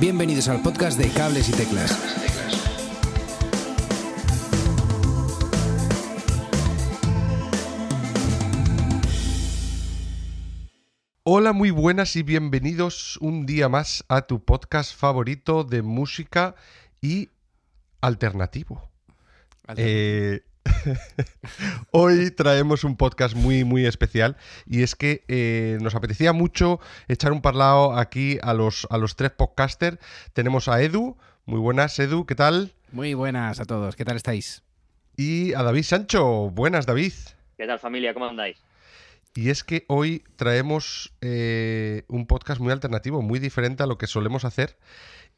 Bienvenidos al podcast de Cables y Teclas. Hola, muy buenas y bienvenidos un día más a tu podcast favorito de música y alternativo. Eh, Hoy traemos un podcast muy, muy especial y es que eh, nos apetecía mucho echar un parlado aquí a los, a los tres podcasters. Tenemos a Edu, muy buenas Edu, ¿qué tal? Muy buenas a todos, ¿qué tal estáis? Y a David Sancho, buenas David. ¿Qué tal familia? ¿Cómo andáis? Y es que hoy traemos eh, un podcast muy alternativo, muy diferente a lo que solemos hacer.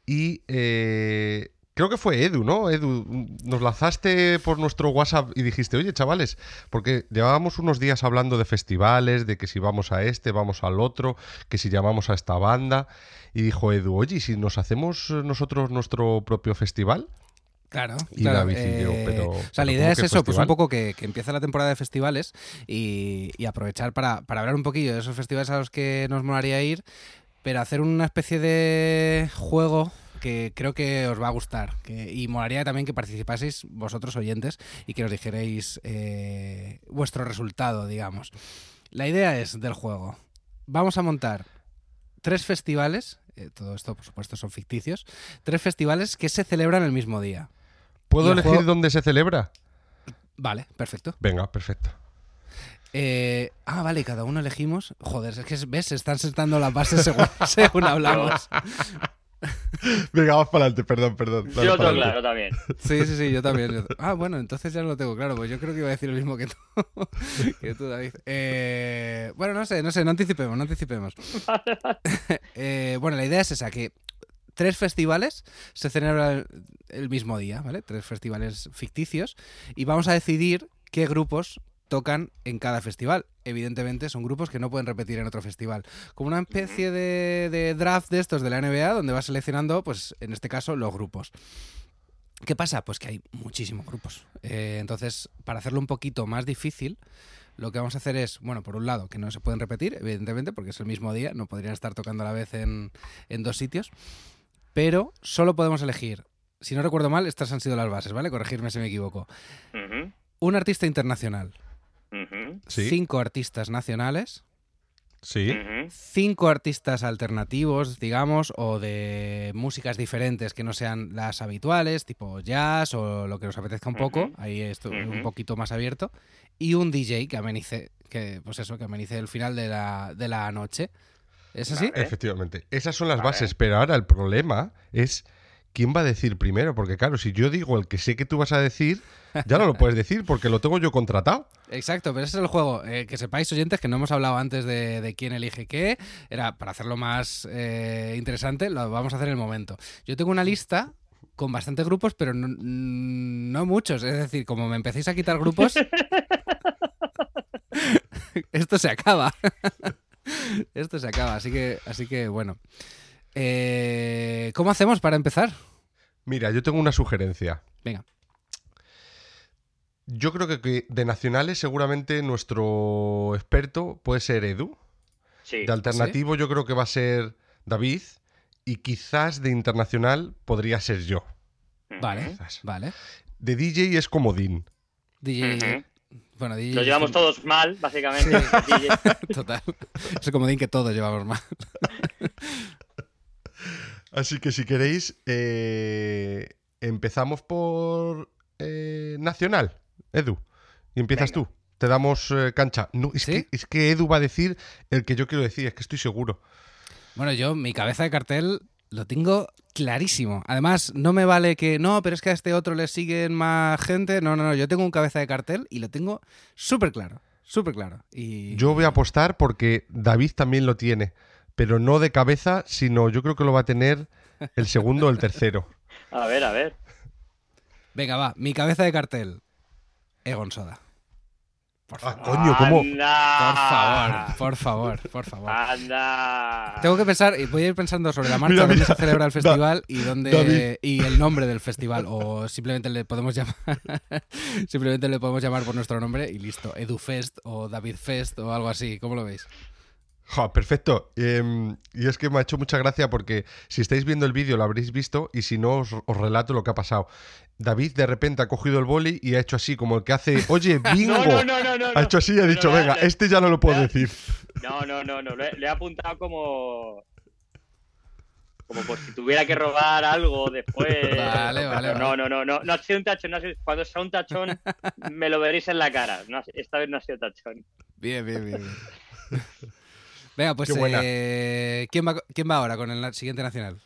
Y eh, creo que fue Edu, ¿no? Edu, nos lanzaste por nuestro WhatsApp y dijiste, oye, chavales, porque llevábamos unos días hablando de festivales, de que si vamos a este, vamos al otro, que si llamamos a esta banda. Y dijo Edu, oye, ¿y si nos hacemos nosotros nuestro propio festival? Claro, Y claro, David y yo, eh, pero- o sea, la idea ¿cómo es eso, pues un poco que, que empieza la temporada de festivales y, y aprovechar para, para hablar un poquillo de esos festivales a los que nos molaría ir, pero hacer una especie de juego que creo que os va a gustar. Que, y molaría también que participaseis vosotros oyentes y que nos dijerais eh, vuestro resultado, digamos. La idea es del juego. Vamos a montar tres festivales, eh, todo esto por supuesto son ficticios, tres festivales que se celebran el mismo día. ¿Puedo el elegir juego- dónde se celebra? Vale, perfecto. Venga, perfecto. Eh, ah, vale, cada uno elegimos. Joder, es que ves, se están sentando las bases según, según hablamos. Venga, vamos para adelante, perdón, perdón. dale Yo tengo claro también. Sí, sí, sí, yo también. yo- Ah, bueno, entonces ya no lo tengo claro, pues yo creo que iba a decir lo mismo que tú, que tú David. Eh, bueno, no sé, no sé, no anticipemos, no anticipemos. Eh, bueno, la idea es esa, que tres festivales se celebran el, el mismo día, ¿vale? Tres festivales ficticios y vamos a decidir qué grupos tocan en cada festival. Evidentemente son grupos que no pueden repetir en otro festival. Como una especie de, de draft de estos de la NBA donde vas seleccionando, pues en este caso, los grupos. ¿Qué pasa? Pues que hay muchísimos grupos. Eh, entonces, para hacerlo un poquito más difícil, lo que vamos a hacer es, bueno, por un lado, que no se pueden repetir, evidentemente, porque es el mismo día, no podrían estar tocando a la vez en, en dos sitios, pero solo podemos elegir, si no recuerdo mal, estas han sido las bases, ¿vale? Corregirme si me equivoco. Un artista internacional, Sí, cinco artistas nacionales, sí. cinco artistas alternativos, digamos, o de músicas diferentes que no sean las habituales, tipo jazz o lo que nos apetezca un poco, ahí esto un poquito más abierto, y un DJ que amenice, que pues eso, que amenice el final de la, de la noche. ¿Es así? Vale. Efectivamente. Esas son las Vale. bases, pero ahora el problema es quién va a decir primero, porque claro, si yo digo el que sé que tú vas a decir, ya no lo puedes decir porque lo tengo yo contratado. Exacto, pero ese es el juego. Eh, que sepáis, oyentes, que no hemos hablado antes de, quién elige qué. Era para hacerlo más eh, interesante, lo vamos a hacer en el momento. Yo tengo una lista con bastantes grupos, pero no, no muchos. Es decir, como me empecéis a quitar grupos, esto se acaba. esto se acaba. Así que, así que bueno. Eh, ¿Cómo hacemos para empezar? Mira, yo tengo una sugerencia. Venga. Yo creo que, de nacionales seguramente nuestro experto puede ser Edu. Sí. De alternativo yo creo que va a ser David. Y quizás de internacional podría ser yo. Vale, Quizás. vale. De DJ es comodín. DJ. Bueno, DJ. Lo llevamos todos mal, básicamente. DJ. Total. Es el comodín que todos llevamos mal. Así que si queréis, eh, empezamos por eh, Nacional, Edu. Y empiezas Venga. tú. Te damos eh, cancha. No, es, ¿Sí? que, es que Edu va a decir el que yo quiero decir, es que estoy seguro. Bueno, yo mi cabeza de cartel lo tengo clarísimo. Además, no me vale que no, pero es que a este otro le siguen más gente. No, no, no. Yo tengo un cabeza de cartel y lo tengo súper claro. Súper claro. Y Yo voy a apostar porque David también lo tiene, pero no de cabeza, sino yo creo que lo va a tener el segundo o el tercero. A ver, a ver. Venga, va. Mi cabeza de cartel. Egon Soda. Por Ah, favor. coño, ¿cómo? Anda. Por favor, por favor, por favor. Anda. Tengo que pensar, y voy a ir pensando sobre la marcha Mira, dónde se celebra el Da- festival y dónde David. y el nombre del festival. O simplemente le podemos llamar simplemente le podemos llamar por nuestro nombre y listo. EduFest o David Fest o algo así. ¿Cómo lo veis? Ja, perfecto. Em, y es que me ha hecho mucha gracia porque si estáis viendo el vídeo lo habréis visto y si no os, os relato lo que ha pasado. David de repente ha cogido el boli y ha hecho así como el que hace, oye, bingo. No, no, no, no, no. ha hecho así y ha no, dicho, no, venga, este ya no lo puedo decir. No, no, no, no. Le, le he apuntado como. Como por si tuviera que robar algo después. Vale, vale, No, no, no, no. No ha sido un tachón. No ha sido- Cuando sea un tachón, me lo veréis en la cara. Esta vez no ha sido tachón. Bien, bien, bien. bien. Venga, pues Qué buena. eh, ¿quién, va, ¿quién va ahora con el siguiente nacional?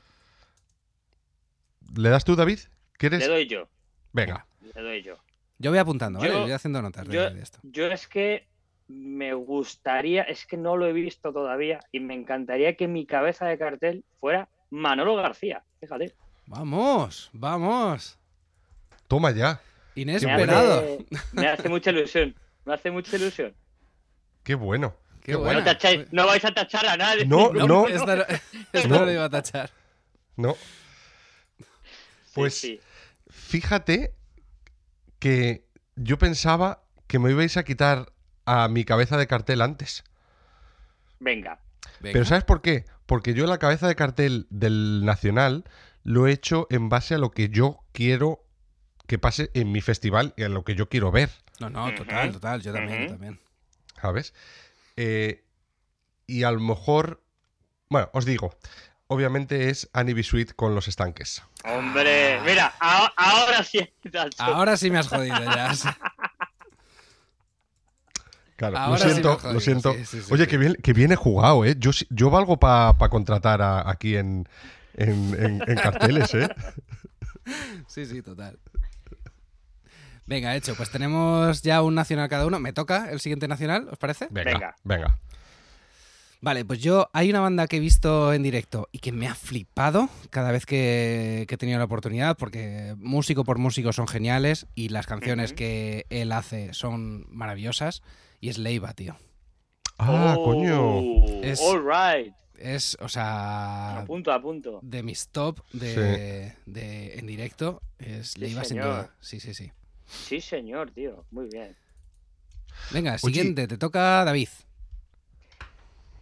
¿Le das tú, David? ¿Quieres? Le doy yo. Venga. Le doy yo. Yo voy apuntando, ¿vale? Yo- voy haciendo notas de, yo- de esto. Yo es que me gustaría, es que no lo he visto todavía y me encantaría que mi cabeza de cartel fuera Manolo García. Fíjate. Vamos, vamos. Toma ya. Me Inesperado. hace, me hace mucha ilusión. Me hace mucha ilusión. Qué bueno. Qué buena. No, tacháis- no vais a tachar a nadie. No, No, no. esta no, esta No. no lo iba a tachar. No. Pues sí. fíjate que yo pensaba que me ibais a quitar a mi cabeza de cartel antes. Venga. Venga. Pero ¿sabes por qué? Porque yo la cabeza de cartel del Nacional lo he hecho en base a lo que yo quiero que pase en mi festival y a lo que yo quiero ver, No, no, total, total. Yo también, yo también. ¿sabes? Eh, y a lo mejor, bueno, os digo, obviamente es Annie B. Sweet con los estanques. Hombre, mira, a- ahora sí. Ahora sí me has jodido ya. Claro, Ahora lo siento, jodido, lo siento. sí, sí, sí, Oye, sí. que bien, que bien he jugado, ¿eh? Yo, yo valgo para contratar a- aquí en, en- en- en carteles, ¿eh? Sí, sí, total. Venga, hecho. Pues tenemos ya un nacional cada uno. Me toca el siguiente nacional, ¿os parece? Venga, venga. Venga. Vale, pues yo hay una banda que he visto en directo y que me ha flipado cada vez que, que he tenido la oportunidad, porque músico por músico son geniales y las canciones que él hace son maravillosas. Y es Leiva, tío. Ah, Oh, coño. Es- All right. Es, o sea, A punto, a punto. de mis top de, de- en directo es Sí, Leiva sin duda. Sí, sí, sí. Sí, señor, tío. Muy bien. Venga, siguiente, te toca David.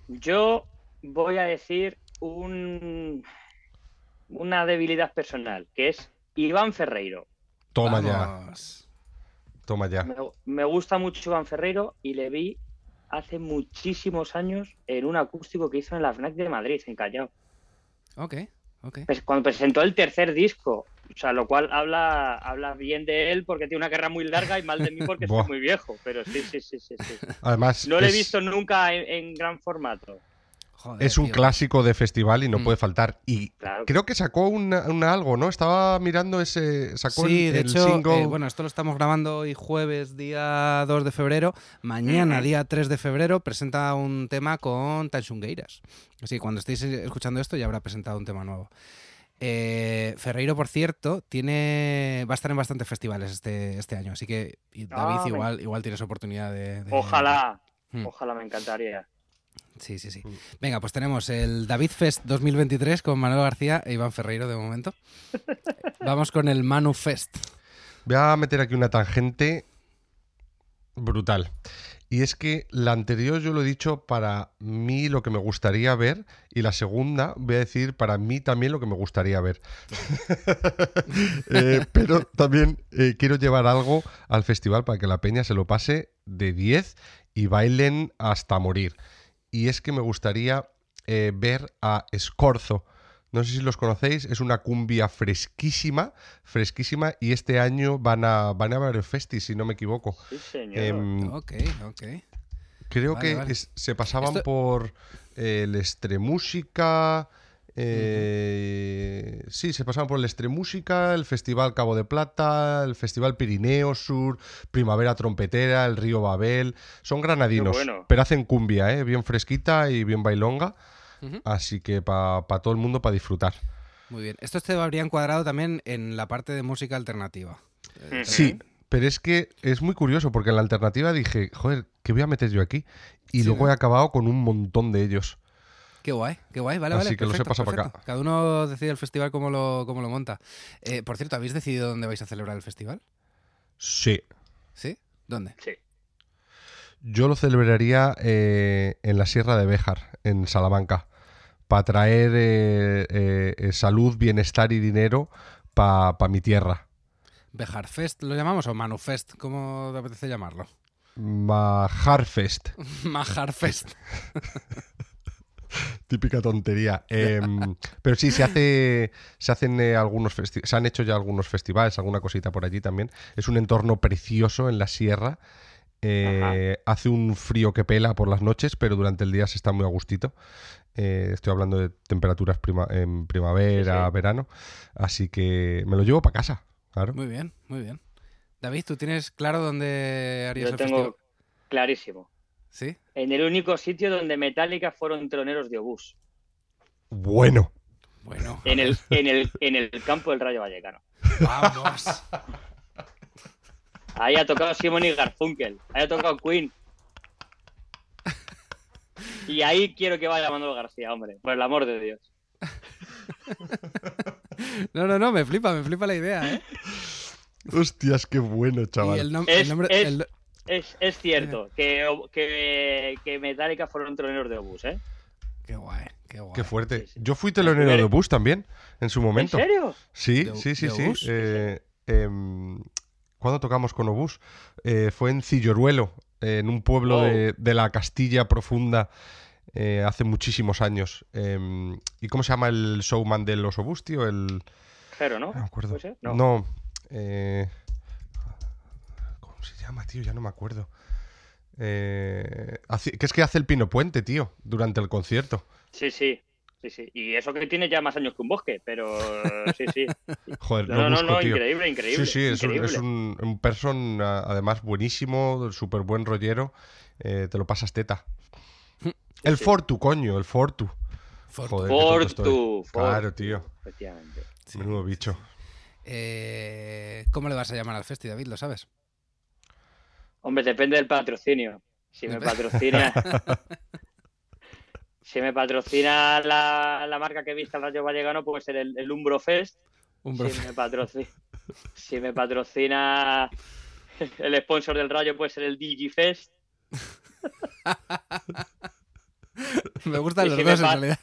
Yo voy a decir un, una debilidad personal, que es Iván Ferreiro. Toma ya, toma ya. Me, me gusta mucho Iván Ferreiro y le vi hace muchísimos años en un acústico que hizo en la FNAC de Madrid, en Callao. Ok, ok. Pues cuando presentó el tercer disco, o sea, lo cual habla, habla bien de él porque tiene una carrera muy larga y mal de mí porque soy muy viejo, pero sí, sí, sí, sí. sí. Además, No lo he es, visto nunca en, en gran formato. Joder, es un tío. clásico de festival y no Mm. puede faltar. Y Claro. creo que sacó una algo, ¿no? Estaba mirando ese. Sacó Sí, el, de el hecho, single. eh, bueno, esto lo estamos grabando hoy jueves, día 2 de febrero. Mañana, Ujú. día 3 de febrero, presenta un tema con Tanchungueiras. Así que cuando estéis eh, escuchando esto ya habrá presentado un tema nuevo. Eh, Ferreiro, por cierto, tiene va a estar en bastantes festivales este, este año, así que David Ah, me- igual, igual tienes oportunidad de... de- Ojalá, Mm. ojalá me encantaría. Sí, sí, sí. Mm. Venga, pues tenemos el David Fest 2023 con Manuel García e Iván Ferreiro de momento. Vamos con el Manu Fest. Voy a meter aquí una tangente brutal. Y es que la anterior yo lo he dicho para mí lo que me gustaría ver y la segunda voy a decir para mí también lo que me gustaría ver. Eh, pero también eh, quiero llevar algo al festival para que la peña se lo pase de 10 y bailen hasta morir. Y es que me gustaría eh, ver a Escorzo. No sé si los conocéis, es una cumbia fresquísima, fresquísima, y este año van a, van a varios festis, si no me equivoco. Sí, señor. Em, Ok, ok. creo vale, que vale. es- se pasaban Esto- por eh, el Estremúsica. eh, Sí, se pasaban por el Estremúsica, el Festival Cabo de Plata, el Festival Pirineo Sur, Primavera Trompetera, el Río Babel. Son granadinos, bueno. pero hacen cumbia, ¿eh? bien fresquita y bien bailonga. Así que para todo el mundo, para disfrutar. Muy bien. Estos te habrían cuadrado también en la parte de música alternativa. Sí, pero es que es muy curioso porque en la alternativa dije, joder, ¿qué voy a meter yo aquí? Y Sí, luego ¿no? he acabado con un montón de ellos. Qué guay, qué guay. Vale, Así vale. que lo sé perfecto, pasar para perfecto. acá. Cada uno decide el festival cómo lo, cómo lo monta. Eh, por cierto, ¿habéis decidido dónde vais a celebrar el festival? Sí. ¿Sí? ¿Dónde? Sí. yo lo celebraría eh, en la Sierra de Béjar, en Salamanca, para traer eh, eh, eh, salud, bienestar y dinero para mi tierra. ¿Bejarfest lo llamamos o Manufest? ¿Cómo te apetece llamarlo? Majarfest. Majarfest. Típica tontería. Em, pero sí, se hace. Se hacen eh, algunos Se han hecho ya algunos festivales, alguna cosita por allí también. Es un entorno precioso en la sierra. Eh, hace un frío que pela por las noches, pero durante el día se está muy a gustito. Eh, estoy hablando de temperaturas prima- en primavera, Sí, sí. verano. Así que me lo llevo para casa. Claro. Muy bien, muy bien. David, ¿tú tienes claro dónde harías Yo el tengo festival? clarísimo. ¿Sí? En el único sitio donde Metallica fueron troneros de obús. Bueno. Bueno, En el, en el, en el campo del Rayo Vallecano. vamos. Ahí ha tocado Simon y Garfunkel. Ahí ha tocado Queen. Y ahí quiero que vaya Manuel García, hombre. Por el amor de Dios. No, no, no, me flipa, me flipa la idea, ¿eh? Hostias, qué bueno, chaval. Y el, nom- Es- el nombre... es- el- Es, es cierto que, que, que Metallica fueron troneros de obús, ¿eh? Qué guay, qué guay. Qué fuerte. Sí, sí. Yo fui telonero de bus también, en su ¿En momento. serio? Sí, ¿De- sí, sí, de sí. Eh, em, ¿Cuándo tocamos con Obús? Eh, fue en Cilloruelo, en un pueblo Oh. de, de la Castilla profunda, eh, hace muchísimos años. Em, ¿Y cómo se llama el showman de los Obús, tío? El... Jero, ¿no? No me acuerdo. No. No. eh, ¿Cómo se llama, tío? Ya no me acuerdo. Eh, que es que hace el Pino Puente, tío, durante el concierto. Sí, sí. Sí, sí. Y eso que tiene ya más años que un bosque, pero sí, sí. Joder, No, lo no, no, busco, no, tío. increíble, increíble. Sí, sí, es un, es un, un person además buenísimo, súper buen rollero. eh, te lo pasas teta. El sí. Fortu, coño, el Fortu. Fortu. Joder. Fortu, Claro, tío. Efectivamente. Sí. Menudo bicho. Eh, ¿Cómo le vas a llamar al festi, David? ¿Lo sabes? Hombre, depende del patrocinio. Si me patrocina. si me patrocina la, la marca que vista el Rayo Vallecano, puede ser el, el Umbro Fest. Si me, patrocina, si me patrocina el sponsor del Rayo, puede ser el DigiFest. Me gustan los si dos, en realidad.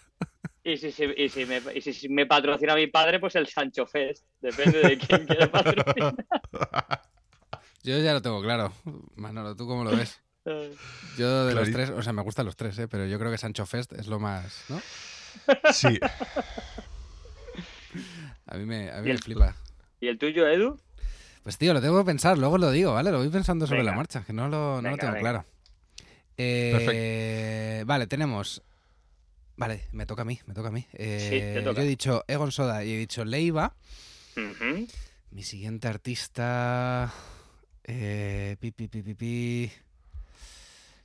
Y si, si- y si me, y si- me patrocina mi padre, pues el Sancho Fest. Depende de quién quiere patrocinar. Yo ya lo tengo claro. Manolo, ¿tú cómo lo ves? Yo de los tres, o sea, me gustan los tres, ¿eh? pero yo creo que Sancho Fest es lo más, ¿no? Sí, A mí me, a mí Y me el- flipa. ¿Y el tuyo, Edu? Pues tío, lo tengo que pensar, luego lo digo, ¿vale? Lo voy pensando sobre Venga. la marcha, que no lo, no lo tengo venga. claro. Eh, vale, tenemos. Vale, me toca a mí, me toca a mí. Eh, te toca. Yo he dicho Egon Soda y he dicho Leiva. Mi siguiente artista. Eh, pi, pi, pi, pi, pi.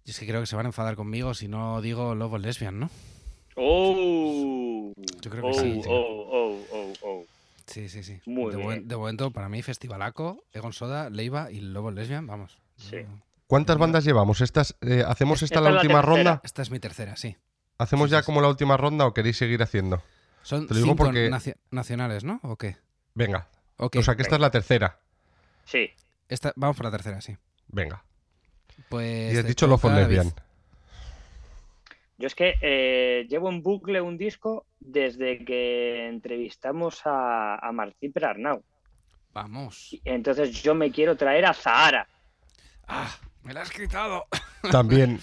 Yo es que creo que se van a enfadar conmigo si no digo Lobo Lesbian, ¿no? Oh. Yo creo que oh, sí. Oh, oh, oh, oh. Sí, sí, sí. Muy de, bien. buen- de momento, para mí, Festivalaco, Egon Soda, Leiva y Lobo Lesbian, vamos. Sí. ¿Cuántas bandas llevamos? ¿Estas, eh, ¿Hacemos esta Esta la última tercera. ronda? Esta es mi tercera, sí. ¿Hacemos Sí, ya sí, sí. como la última ronda o queréis seguir haciendo? Son Te lo digo cinco porque- nacio- nacionales, ¿no? ¿O qué? Venga. Ok, O sea que esta es la tercera. Sí. esta- vamos por la tercera, sí. Venga. Pues Y has dicho Love for. Lesbian. Yo es que eh, llevo en bucle un disco desde que entrevistamos a, a Martín Perarnau. Vamos. Entonces yo me quiero traer a Zahara. ¡Ah! ¡Me la has gritado! También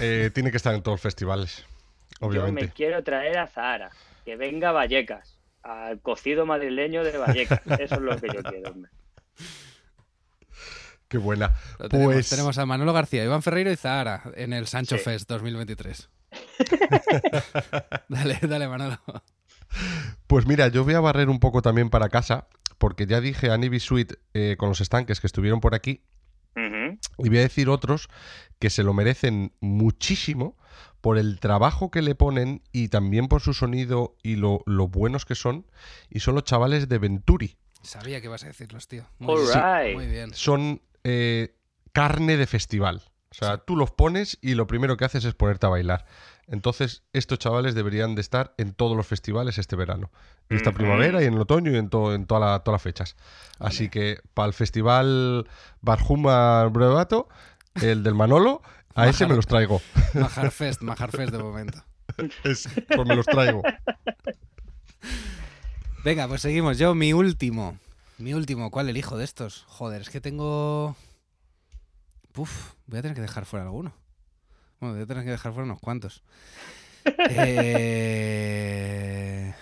eh, tiene que estar en todos los festivales. Yo Obviamente. me quiero traer a Zahara. Que venga a Vallecas. Al cocido madrileño de Vallecas. Eso es lo que yo quiero. Qué buena. Lo tenemos, Pues tenemos a Manolo García, Iván Ferreiro y Zahara en el Sancho Sí. Fest 2023. dale, dale, Manolo. Pues mira, yo voy a barrer un poco también para casa, porque ya dije a Nibi Sweet eh, con los estanques que estuvieron por aquí, y voy a decir otros que se lo merecen muchísimo por el trabajo que le ponen y también por su sonido y lo, lo buenos que son, y son los chavales de Venturi. Sabía que ibas a decirlos, tío. Muy All bien. right. Muy bien. Son eh, carne de festival. O sea, tú los pones y lo primero que haces es ponerte a bailar. Entonces, estos chavales deberían de estar en todos los festivales este verano. Esta primavera y en el otoño y en toda la- todas las fechas. Así que para el festival Barjuma Brevato, el del Manolo, a ese me los traigo. Majarfest, Majarfest de momento. Es- pues me los traigo. Venga, pues seguimos. Yo, mi último. Mi último, ¿cuál elijo de estos? Joder, es que tengo. Puf, voy a tener que dejar fuera alguno. Bueno, voy a tener que dejar fuera unos cuantos. Eh,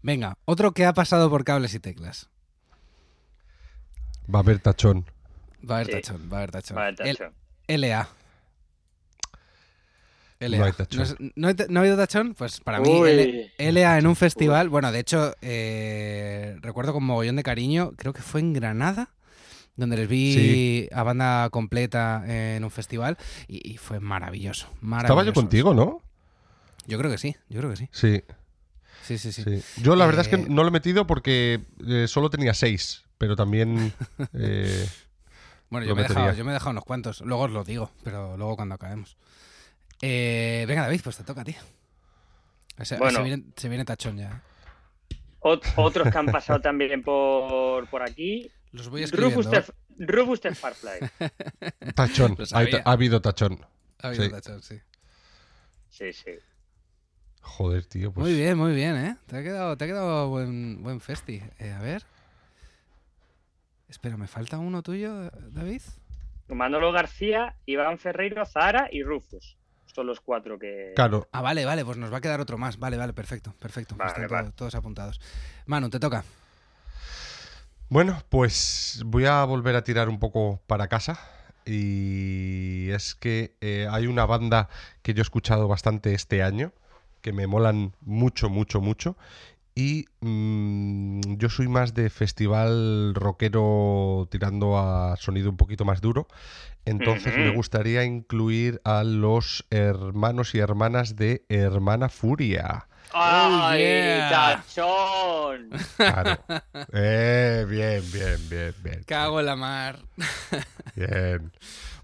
Venga, otro que ha pasado por cables y teclas. Va a haber tachón. Va a haber Sí. tachón, va a haber tachón. Vale, El- tacho. LA. LA. No hay tachón. ¿no hay ta- ¿no ha habido tachón? Pues para mí. L- LA en un festival. Bueno, de hecho, eh, recuerdo con mogollón de cariño, creo que fue en Granada, donde les vi Sí. a banda completa en un festival y, y fue maravilloso, Estaba yo contigo, ¿no? Yo creo que sí, yo creo que sí. Sí, Sí, sí, sí. sí. Yo la verdad es Eh, que no lo he metido porque eh, solo tenía seis, pero también... eh, Bueno, yo me, he dejado, yo me he dejado unos cuantos. Luego os lo digo, pero luego cuando acabemos. Eh, venga, David, pues te toca a ti. Se, Bueno. se viene, se viene tachón ya. Ot- otros que han pasado también por, por aquí. Los voy. Rufus the, Rufus the Farfly. tachón. Ha habido tachón. Ha habido sí. tachón, sí. Sí, sí. Joder, tío. Pues... Muy bien, muy bien, ¿eh? Te ha quedado, te ha quedado buen, buen festi. Eh, a ver. Espera, ¿me falta uno tuyo, David? Manolo García, Iván Ferreiro, Zara y Rufus. Son los cuatro que. Claro, Ah, vale, vale, pues nos va a quedar otro más. Vale, vale, perfecto, perfecto. Vale, Están vale. todos apuntados. Manu, te toca. Bueno, pues voy a volver a tirar un poco para casa. Y es que eh, hay una banda que yo he escuchado bastante este año, que me molan mucho, mucho, mucho. Y mm, yo soy más de festival rockero tirando a sonido un poquito más duro. Entonces me gustaría incluir a los hermanos y hermanas de Hermana Furia. ¡Ay, yeah. tachón! Claro. Eh, bien, bien, bien, bien. Cago en la mar. Bien.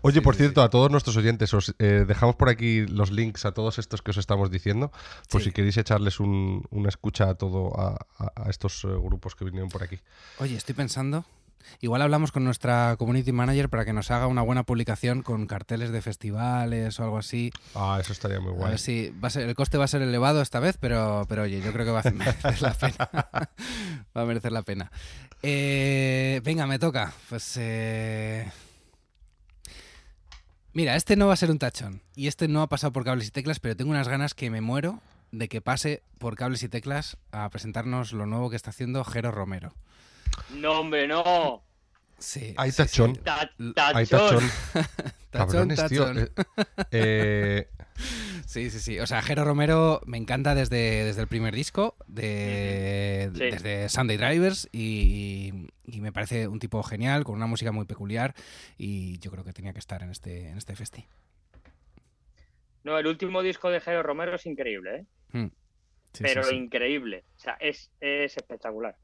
Oye, Sí, por sí, cierto, a todos nuestros oyentes, os eh, dejamos por aquí los links a todos estos que os estamos diciendo, por si queréis echarles un- una escucha a todo a, a- a estos eh, grupos que vinieron por aquí. Oye, estoy pensando. Igual hablamos con nuestra community manager para que nos haga una buena publicación con carteles de festivales o algo así. Ah, eso estaría muy A guay. ver si va a ser, el coste va a ser elevado esta vez, pero, pero oye, yo creo que va a merecer la pena. va a merecer la pena. Eh, venga, me toca. Pues eh, mira, este no va a ser un tachón y este no ha pasado por cables y teclas, pero tengo unas ganas que me muero de que pase por cables y teclas a presentarnos lo nuevo que está haciendo Jero Romero. No, hombre, no. Sí, Hay sí, sí. tachón. Hay tachón. tachón. Tachón, tío. tachón. Eh, eh, Sí, sí, sí. O sea, Jero Romero me encanta desde, desde el primer disco, de, Sí. desde Sunday Drivers, y, y me parece un tipo genial, con una música muy peculiar, y yo creo que tenía que estar en este, en este festi. No, el último disco de Jairo Romero es increíble, ¿eh? Mm. Sí, Pero sí, sí. increíble. O sea, es, es espectacular.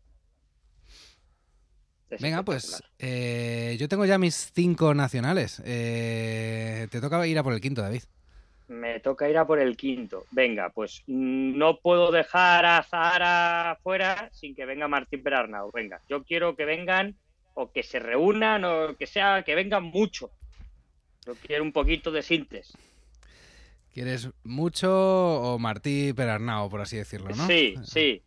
Es Venga, pues eh, yo tengo ya mis cinco nacionales. Eh, te toca ir a por el quinto, David. Me toca ir a por el quinto. Venga, pues mm, no puedo dejar a Zahara fuera sin que venga Martín Perarnau. Venga, yo quiero que vengan o que se reúnan o que sea, que vengan mucho. Yo quiero un poquito de síntesis. ¿Quieres mucho o Martí Perarnao, por así decirlo, no? Sí, sí.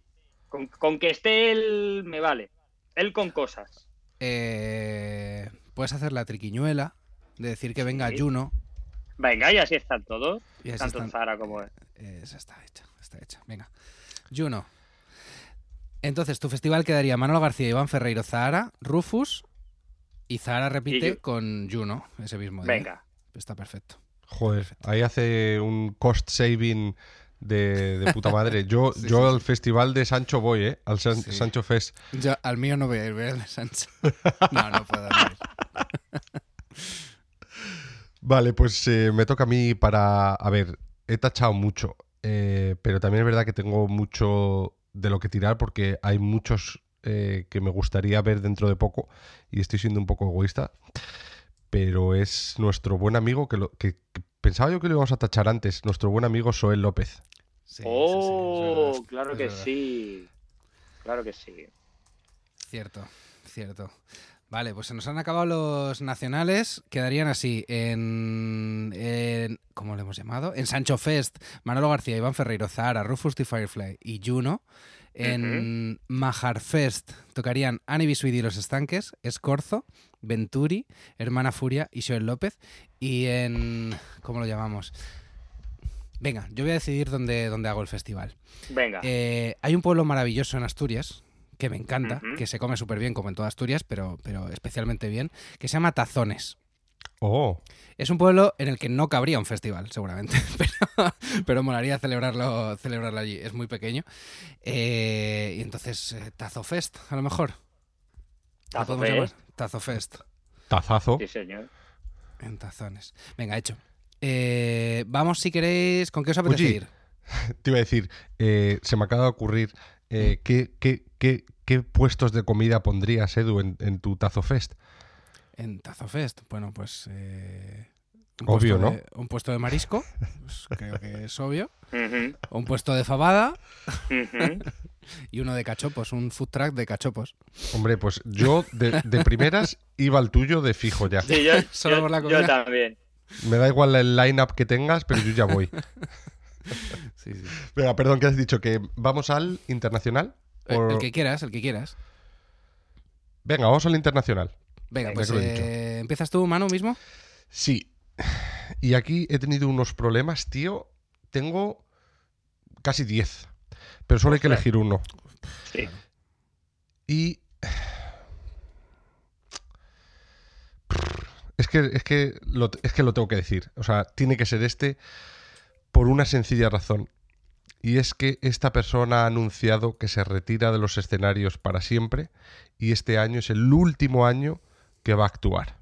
Con, con que esté él me vale. Él con cosas. Eh, puedes hacer la triquiñuela de decir que venga Sí. Juno. Venga, y así están todos. Y así Tanto están- Zahara como él. Eh, Esa está hecha, está hecha. Venga. Juno. Entonces, tu festival quedaría Manolo García, Iván Ferreiro, Zahara, Rufus y Zahara repite Y con Juno ese mismo día. Venga. Está perfecto. joder, ahí hace un cost saving de, de puta madre. Yo, Sí, yo sí, al festival de Sancho voy, ¿eh? Al San- Sí. Sancho Fest. Yo al mío no voy a ir, voy al de Sancho. No, no puedo ir. Vale, pues eh, me toca a mí para... A ver, he tachado mucho, eh, pero también es verdad que tengo mucho de lo que tirar porque hay muchos eh, que me gustaría ver dentro de poco y estoy siendo un poco egoísta, pero es nuestro buen amigo que, lo, que, que pensaba yo que lo íbamos a tachar antes, nuestro buen amigo Soel López. Sí, sí, sí, oh, claro es que verdad. sí. Claro que sí. Cierto, cierto. Vale, pues se nos han acabado los nacionales. Quedarían así en, en- ¿Cómo le hemos llamado? En Sancho Fest, Manolo García, Iván Ferreiro, Zahara, Rufus T. Firefly y Juno. En Majar Fest tocarían Ani Bisuidi y los Estanques, Escorzo, Venturi, Hermana Furia y Joel López. Y en. ¿Cómo lo llamamos? Venga, yo voy a decidir dónde, dónde hago el festival. Venga. Eh, hay un pueblo maravilloso en Asturias que me encanta, que se come súper bien, como en toda Asturias, pero, pero especialmente bien, que se llama Tazones. Oh, Es un pueblo en el que no cabría un festival, seguramente, pero, pero molaría celebrarlo, celebrarlo allí. Es muy pequeño. Eh, y entonces, eh, Tazo Fest, a lo mejor. ¿Lo Tazo podemos llamar? Fest. Tazo Fest, tazazo. Sí, señor. en tazones. Venga, hecho. Eh, vamos, si queréis, ¿con qué os apetece ir? Te iba a decir, eh, se me acaba de ocurrir, eh, ¿qué, qué, qué, qué puestos de comida pondrías, Edu, en, en tu Tazo Fest? En Tazo Fest, bueno, pues... eh, Obvio, ¿no? de- un puesto de marisco, pues creo que es obvio. Un puesto de fabada y uno de cachopos, un food truck de cachopos. Hombre, pues yo de, de primeras iba al tuyo de fijo ya. Sí, yo, Solo yo- por la yo comida. también. Me da igual el line-up que tengas, pero yo ya voy. Sí, sí. Venga, perdón, que has dicho que vamos al internacional. Eh, El que quieras, el que quieras. Venga, vamos al internacional. Venga, Venga, pues eh, ¿empiezas tú, Manu, mismo? Sí. Y aquí he tenido unos problemas, tío. Tengo casi 10. Pero solo hay que elegir uno. Sí. Y. Es que, es, que lo, es que lo tengo que decir. O sea, tiene que ser este por una sencilla razón. Y es que esta persona ha anunciado que se retira de los escenarios para siempre y este año es el último año que va a actuar.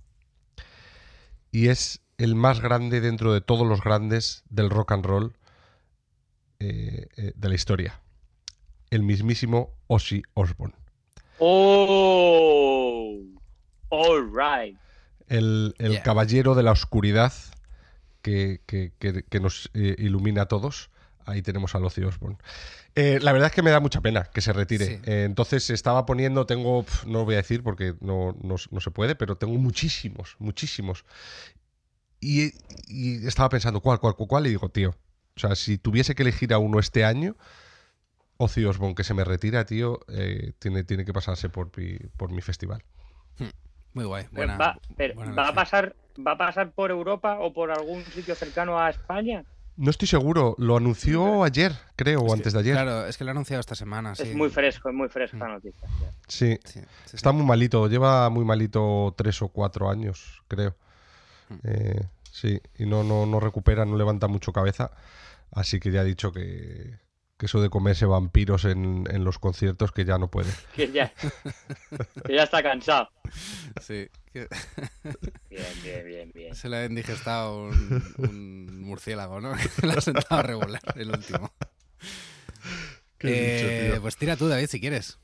Y es el más grande dentro de todos los grandes del rock and roll eh, eh, de la historia. El mismísimo Ozzy Osbourne. Oh, all right. El, el Yeah. caballero de la oscuridad que, que- que- que nos eh, ilumina a todos. Ahí tenemos a Ozzy Osbourne. Eh, la verdad es que me da mucha pena que se retire. Sí. Eh, entonces estaba poniendo, tengo, no lo voy a decir porque no, no- no se puede, pero tengo muchísimos, muchísimos. Y, y estaba pensando, ¿cuál, cuál, cuál? Y digo, tío, o sea, si tuviese que elegir a uno este año, Ozzy Osbourne que se me retira, tío, eh, tiene, tiene que pasarse por mi, por mi festival. Muy guay. Pero Buena, va, pero buena ¿va a pasar, ¿Va a pasar por Europa o por algún sitio cercano a España? No estoy seguro, lo anunció ayer, creo, o antes de ayer. Claro, es que lo he anunciado esta semana. Sí. Es muy fresco, es muy fresca Mm. la noticia. Sí, Sí, sí, sí. está muy malito, lleva muy malito tres o cuatro años, creo. Mm. Eh, sí, y no, no, no recupera, no levanta mucho cabeza. Así que ya ha dicho que, que eso de comerse vampiros en, en los conciertos que ya no puede. Que ya, que ya está cansado. Sí, que Bien, bien, bien, bien. se le ha indigestado un, un murciélago, ¿no? le ha sentado regular el último. Eh, pues tira tú, David, si quieres.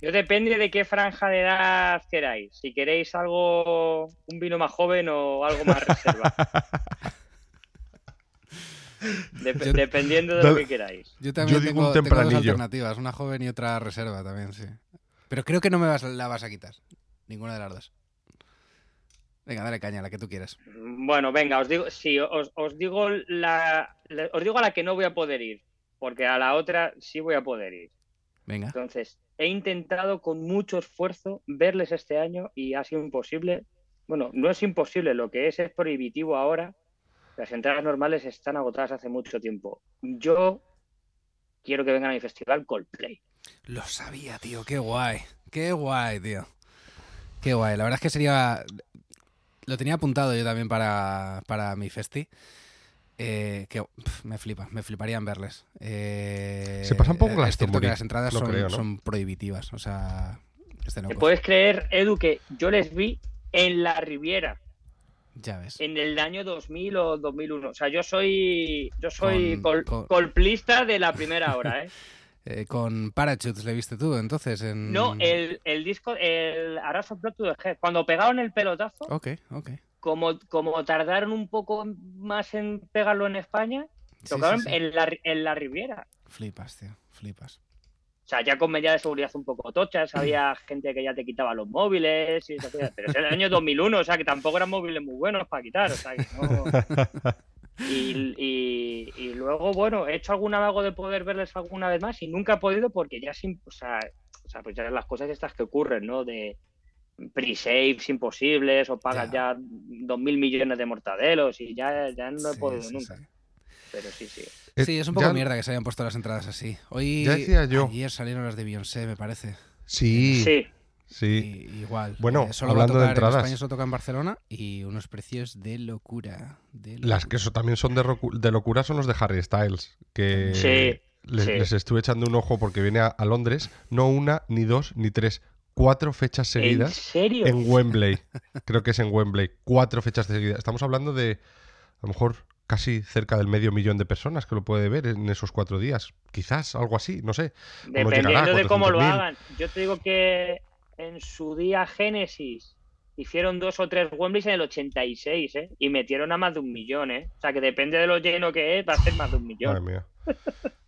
Yo depende de qué franja de edad queráis. Si queréis algo, un vino más joven o algo más reserva. Dep- Yo- dependiendo de Dale. lo que queráis. Yo también digo tengo, un tengo dos alternativas, una joven y otra reserva también, sí. Pero creo que no me vas, la vas a quitar. Ninguna de las dos. Venga, dale caña, la que tú quieras. Bueno, venga, os digo, sí, os, os digo la, la- os digo a la que no voy a poder ir, porque a la otra sí voy a poder ir. Venga. Entonces, he intentado con mucho esfuerzo verles este año y ha sido imposible. Bueno, no es imposible, lo que es es prohibitivo ahora. Las entradas normales están agotadas hace mucho tiempo. Yo quiero que vengan a mi festival Coldplay. Lo sabía, tío, qué guay. Qué guay, tío. Qué guay. La verdad es que sería. Lo tenía apuntado yo también para, para mi festi. Eh, que me flipa, me fliparían verles. Eh, Se pasan poco es cierto Glastonbury, que las entradas son, creo, ¿no? son prohibitivas. O sea, ¿Te puedes creer, Edu, que yo les vi en la Riviera Ya ves. en el año 2000 o 2001? O sea, yo soy yo soy Con- col- con- colplista de la primera hora, ¿eh? Eh, con Parachutes le viste tú, entonces. En... No, el, el disco, el Arras of Blood to the Head, cuando pegaron el pelotazo, Ok, ok. como, como tardaron un poco más en pegarlo en España, Sí, tocaron sí, sí. En, la, en la Riviera. Flipas, tío, flipas. O sea, ya con medidas de seguridad un poco tochas, había gente que ya te quitaba los móviles, y eso, pero es el año 2001, o sea, que tampoco eran móviles muy buenos para quitar, o sea, que no... Y, y- y luego, bueno, he hecho alguna vago de poder verles alguna vez más y nunca he podido porque ya sin, o sea, o sea, pues ya las cosas estas que ocurren, ¿no? De pre-saves imposibles o pagas Ya. ya dos mil millones de mortadelos y ya, ya no he Sí, podido sí, nunca. sí. Pero sí, sí. Eh, Sí, es un poco ya- mierda que se hayan puesto las entradas así. Hoy, Ya decía yo. ayer salieron las de Beyoncé, me parece. Sí, sí. Sí, Y- igual. Bueno, Eh, solo hablando va de a tocar entradas. En España solo toca en Barcelona y unos precios de locura. de Las que eso también son de, de locura son los de Harry Styles. Que Sí, les, sí. les estuve echando un ojo porque viene a, a Londres. No una, ni dos, ni tres. Cuatro fechas ¿En seguidas serio? en Wembley. Creo que es en Wembley. Cuatro fechas seguidas. Estamos hablando de a lo mejor casi cerca del medio millón de personas que lo puede ver en esos cuatro días. Quizás algo así, no sé. llegará? Dependiendo de cómo lo 400.000. hagan. Yo te digo que en su día Génesis hicieron dos o tres Wembleys en el 86, ¿eh? Y metieron a más de un millón, ¿eh? O sea que depende de lo lleno que es, va a ser más de un Madre millón. mía.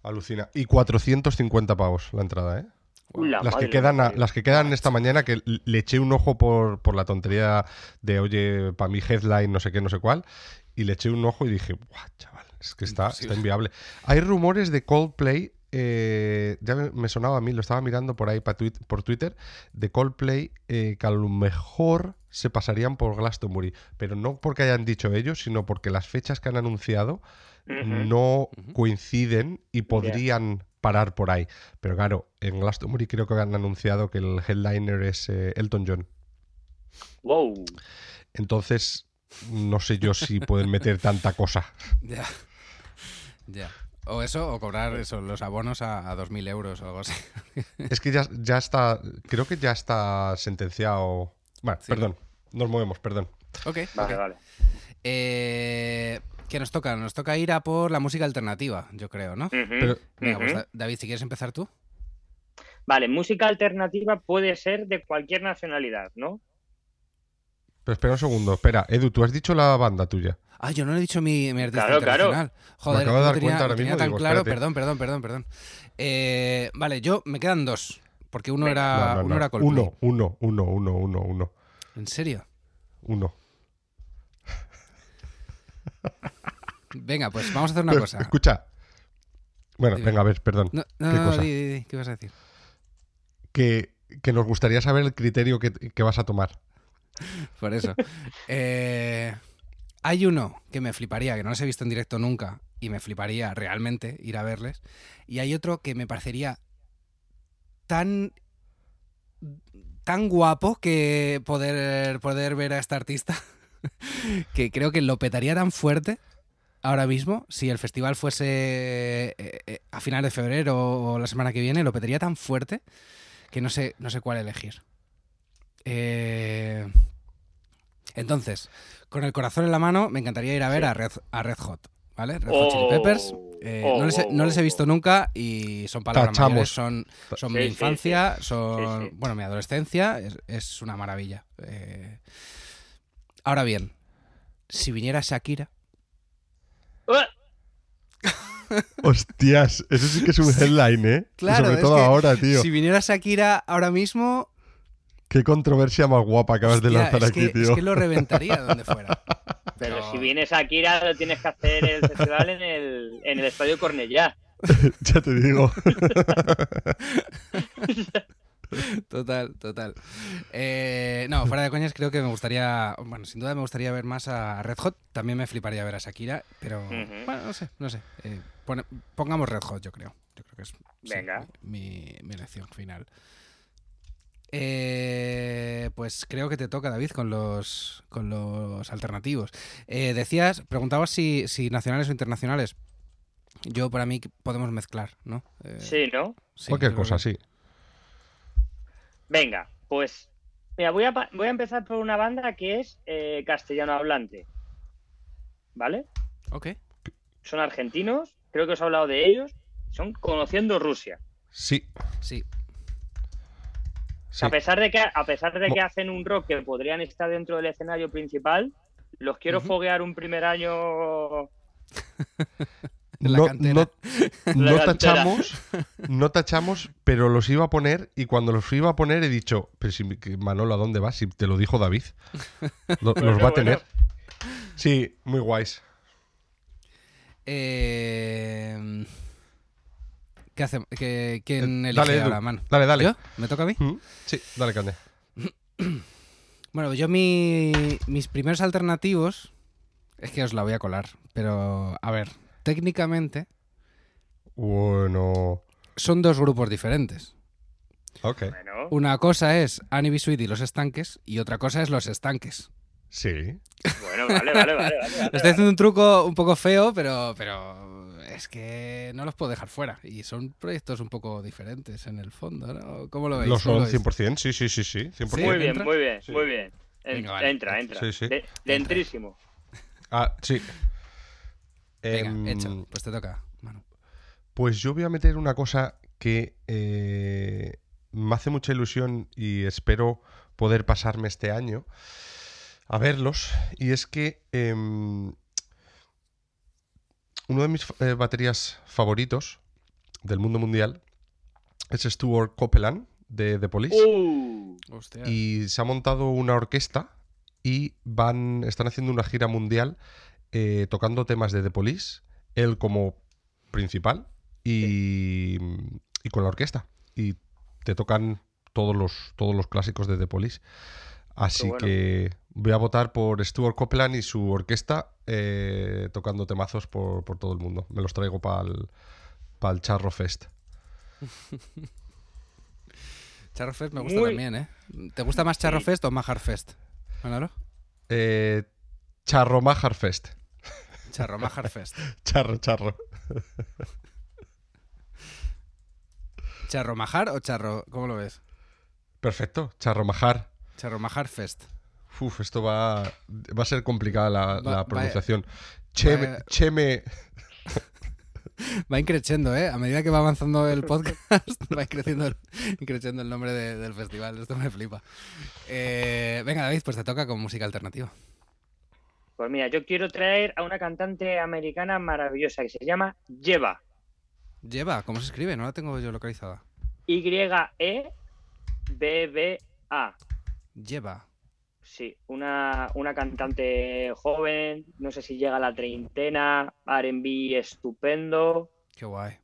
Alucina. Y 450 pavos la entrada, ¿eh? La Las que, quedan, a- las que quedan esta mañana, que le eché un ojo por, por la tontería de, oye, para mi headline, no sé qué, no sé cuál, y le eché un ojo y dije, Buah, chaval, es que está, está inviable. Hay rumores de Coldplay, eh, ya me, sonaba a mí, lo estaba mirando por ahí tuit- por Twitter, de Coldplay, eh, que a lo mejor se pasarían por Glastonbury, pero no porque hayan dicho ellos, sino porque las fechas que han anunciado no coinciden y podrían parar por ahí. Pero claro, en Glastonbury creo que han anunciado que el headliner es eh, Elton John. Wow. Entonces, no sé yo si pueden meter tanta cosa. Ya. Ya. O eso, o cobrar eso, los abonos a, a 2.000 euros o algo así. Es que ya, ya está, creo que ya está sentenciado. Bueno, Sí. perdón, nos movemos, perdón. Ok. Vale, ok. vale. Eh, ¿Qué nos toca? Nos toca ir a por la música alternativa, yo creo, ¿no? Pero- Venga, pues David, si quieres empezar tú. Vale, música alternativa puede ser de cualquier nacionalidad, ¿no? Pero espera un segundo, espera, Edu, tú has dicho la banda tuya. Ah, yo no he dicho mi, mi artista Claro, claro. Joder, acabo de dar tenía, cuenta ahora mismo, tan digo, claro. espérate. Perdón, perdón, perdón, perdón. Eh, vale, yo me quedan dos. Porque uno era, No, no, uno no. era Coldplay. uno, uno, uno, uno, uno, uno, ¿En serio? uno. Venga, pues vamos a hacer una Pero, cosa. Escucha. Bueno, Dime. venga, a ver, perdón. No, no, ¿Qué no, cosa? di, di, di, ¿qué vas a decir? que, que nos gustaría saber el criterio que, que vas a tomar. Por eso. Eh, hay uno que me fliparía, que no los he visto en directo nunca, y me fliparía realmente ir a verles. Y hay otro que me parecería tan tan guapo que poder, poder ver a este artista que creo que lo petaría tan fuerte ahora mismo si el festival fuese eh, eh, a finales de febrero o la semana que viene lo petaría tan fuerte que no sé no sé cuál elegir Eh, entonces con el corazón en la mano me encantaría ir a ver Sí. a, Red, a Red Hot ¿vale? Red Hot Chili Oh, Peppers Eh, oh, no, les he, no les he visto nunca y son palabras mayores, son, son Sí, mi infancia, sí. son, bueno, mi adolescencia, es, es una maravilla. Eh, ahora bien, si viniera Shakira. Hostias, eso sí que es un headline, ¿eh? Y Claro, sobre es todo que ahora, tío. si viniera Shakira ahora mismo, Qué controversia más guapa acabas de lanzar es, aquí, que, tío. es que lo reventaría donde fuera. Pero si vienes a Akira, lo tienes que hacer el festival en el, en el Estadio Cornellá. ya te digo. Total, total. Eh, no, fuera de coñas, creo que me gustaría, bueno, sin duda me gustaría ver más a Red Hot. También me fliparía ver a Shakira, pero bueno, no sé, no sé. Eh, pone- pongamos Red Hot, yo creo. Yo creo que es sí, Venga. mi, mi elección final. Eh, pues creo que te toca, David, con los, con los alternativos. Eh, decías, preguntabas si, si nacionales o internacionales. Yo, para mí, podemos mezclar, ¿no? Eh, Sí, ¿no? sí, Cualquier cosa, que- sí. Venga, pues mira, voy a, pa- voy a empezar por una banda que es eh, castellano hablante. ¿Vale? Ok. Son argentinos, creo que os he hablado de ellos. Son Conociendo Rusia. Sí, Sí, sí. A pesar de que a pesar de que hacen un rock que podrían estar dentro del escenario principal, los quiero foguear un primer año la no, cantera. no- no cantera. tachamos, no tachamos, pero los iba a poner y cuando los iba a poner he dicho, pero si Manolo, ¿a dónde vas? Si te lo dijo David. Lo- Bueno, los va a bueno. tener. Sí, muy guays. Eh, ¿Qué hacemos? ¿Qué- ¿Quién Eh, elige dale, ahora, mano? Dale, dale. ¿Yo? ¿Me toca a mí? Mm, Sí, dale, Cande. Bueno, yo mi- mis primeros alternativos es que os la voy a colar, pero a ver, técnicamente Bueno. son dos grupos diferentes. Ok. Bueno, Una cosa es Annie y los estanques y otra cosa es los estanques. Sí. bueno, vale, vale, vale. vale, vale, Estoy haciendo un truco un poco feo, pero, pero es que no los puedo dejar fuera. Y son proyectos un poco diferentes en el fondo, ¿no? ¿Cómo lo veis? Lo ¿Cómo son lo veis? 100%, sí, sí, sí, sí. 100%. Muy bien, muy bien, Sí. muy bien. Venga, vale. Entra, entra. Sí, sí. De- dentrísimo. Ah, sí. Venga, Em, hecho. Pues te toca, Manu. Pues yo voy a meter una cosa que eh, me hace mucha ilusión y espero poder pasarme este año a verlos. Y es que em, uno de mis eh, baterías favoritos del mundo mundial es Stuart Copeland de The Police. Uh, Hostia. y se ha montado una orquesta y van están haciendo una gira mundial eh, tocando temas de The Police, él como principal y, y con la orquesta y te tocan todos los todos los clásicos de The Police. Así bueno. que voy a votar por Stuart Copeland y su orquesta eh, tocando temazos por, por todo el mundo. Me los traigo para el Charro Fest. Charro Fest me gusta Muy- también, ¿eh? ¿Te gusta más Charro Sí. Fest o Majar Fest? Eh, Charro Majar Fest. Charro Majar Fest. Charro, charro. ¿Charro Majar o Charro? ¿Cómo lo ves? Perfecto, Charro Majar. Charro Majar Fest. Uf, esto va, va a ser complicada la, Va- pronunciación. Cheme, vaya- cheme, Va increciendo, ¿eh? A medida que va avanzando el podcast, va increciendo el, increciendo el nombre de- del festival. Esto me flipa. Eh, venga, David, pues te toca con música alternativa. Pues mira, yo quiero traer a una cantante americana maravillosa que se llama Lleva. Lleva, ¿cómo se escribe? No la tengo yo localizada. Y-E-B-B-A. Lleva. Sí, una, una cantante joven, no sé si llega a la treintena, RB estupendo. Qué guay.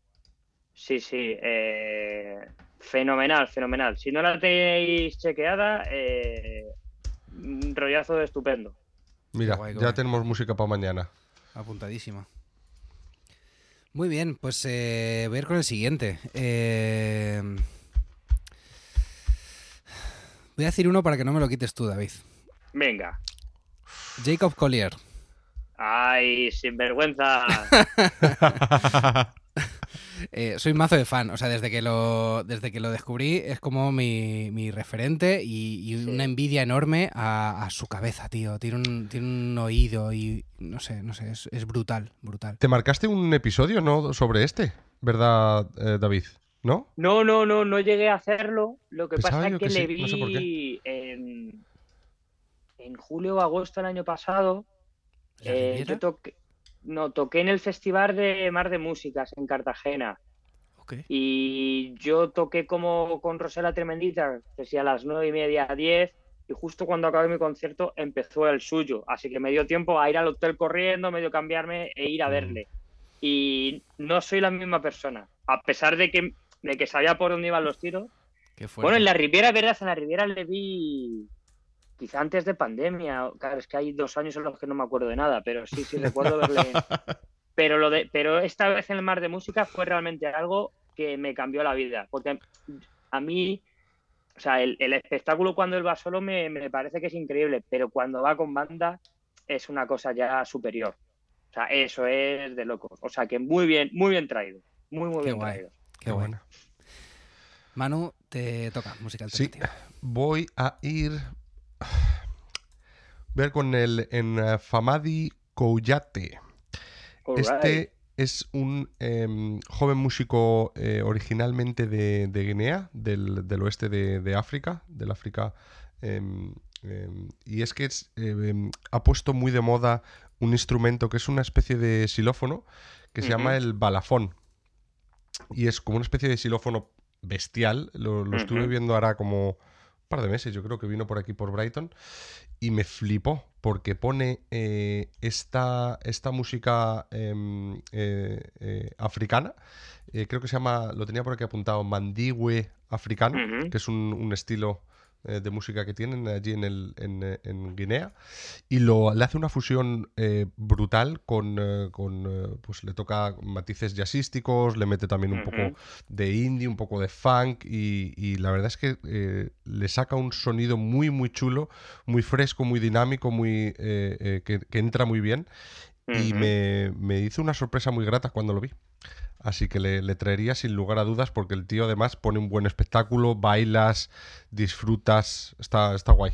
Sí, sí, eh, fenomenal, fenomenal. Si no la tenéis chequeada, eh, un rollazo estupendo. Mira, guay, ya guay. tenemos música para mañana. Apuntadísima. Muy bien, pues eh, voy a ir con el siguiente. Eh, Voy a decir uno para que no me lo quites tú, David. Venga. Jacob Collier. Ay, sinvergüenza. Eh, soy mazo de fan, o sea, desde que lo, desde que lo descubrí es como mi, mi referente y, y Sí. una envidia enorme a, a su cabeza, tío. Tiene un, tiene un oído y no sé, no sé, es, es brutal, brutal. Te marcaste un episodio, ¿no? Sobre este, ¿verdad, eh, David? ¿No? No, no, no, no llegué a hacerlo. Lo que Pensaba pasa es que, que le sí, no sé por vi en, en julio o agosto del año pasado. ¿La Eh, yo toqué, no, toqué en el Festival de Mar de Músicas en Cartagena. Ok. Y yo toqué como con Rosela Tremendita, que sí, a las nueve y media, a 10. Y justo cuando acabé mi concierto empezó el suyo. Así que me dio tiempo a ir al hotel corriendo, medio cambiarme e ir a Mm. verle. Y no soy la misma persona. A pesar de que, de que sabía por dónde iban los tiros. Bueno, en la Riviera, verdad, en la Riviera le vi quizá antes de pandemia. Claro, es que hay dos años en los que no me acuerdo de nada, pero sí, sí recuerdo verle. Pero, lo de, pero esta vez en el Mar de Música fue realmente algo que me cambió la vida. Porque a mí, o sea, el, el espectáculo cuando él va solo me, me parece que es increíble, pero cuando va con banda es una cosa ya superior. O sea, eso es de locos. O sea, que muy bien, muy bien traído. Muy, muy Qué bien guay. traído. Qué guay. Manu, te toca música Sí, voy a ir. Ver con el en Famadi Kouyate. Este es un em, joven músico eh, originalmente de, de Guinea, del, del oeste de, de África, del África. em, em, y es que es, ha puesto muy de moda un instrumento que es una especie de xilófono que se llama el balafón. Y es como una especie de xilófono bestial. Lo, lo estuve viendo ahora como par de meses, yo creo que vino por aquí por Brighton. Y me flipó, porque pone eh, esta, esta música em, eh, eh, africana. eh, creo que se llama, lo tenía por aquí apuntado, mandigue africano, que es un, un estilo eh, de música que tienen allí en, el, en, en Guinea. Y lo, le hace una fusión eh, brutal con, eh, con, eh, pues le toca matices jazzísticos, le mete también un poco Ujú. de indie, un poco de funk y, y la verdad es que eh, le saca un sonido muy muy chulo, muy fresco, muy dinámico, muy eh, que, que entra muy bien y Ujú. me, me hizo una sorpresa muy grata cuando lo vi. Así que le, le traería sin lugar a dudas porque el tío además pone un buen espectáculo, bailas, disfrutas, está, está guay.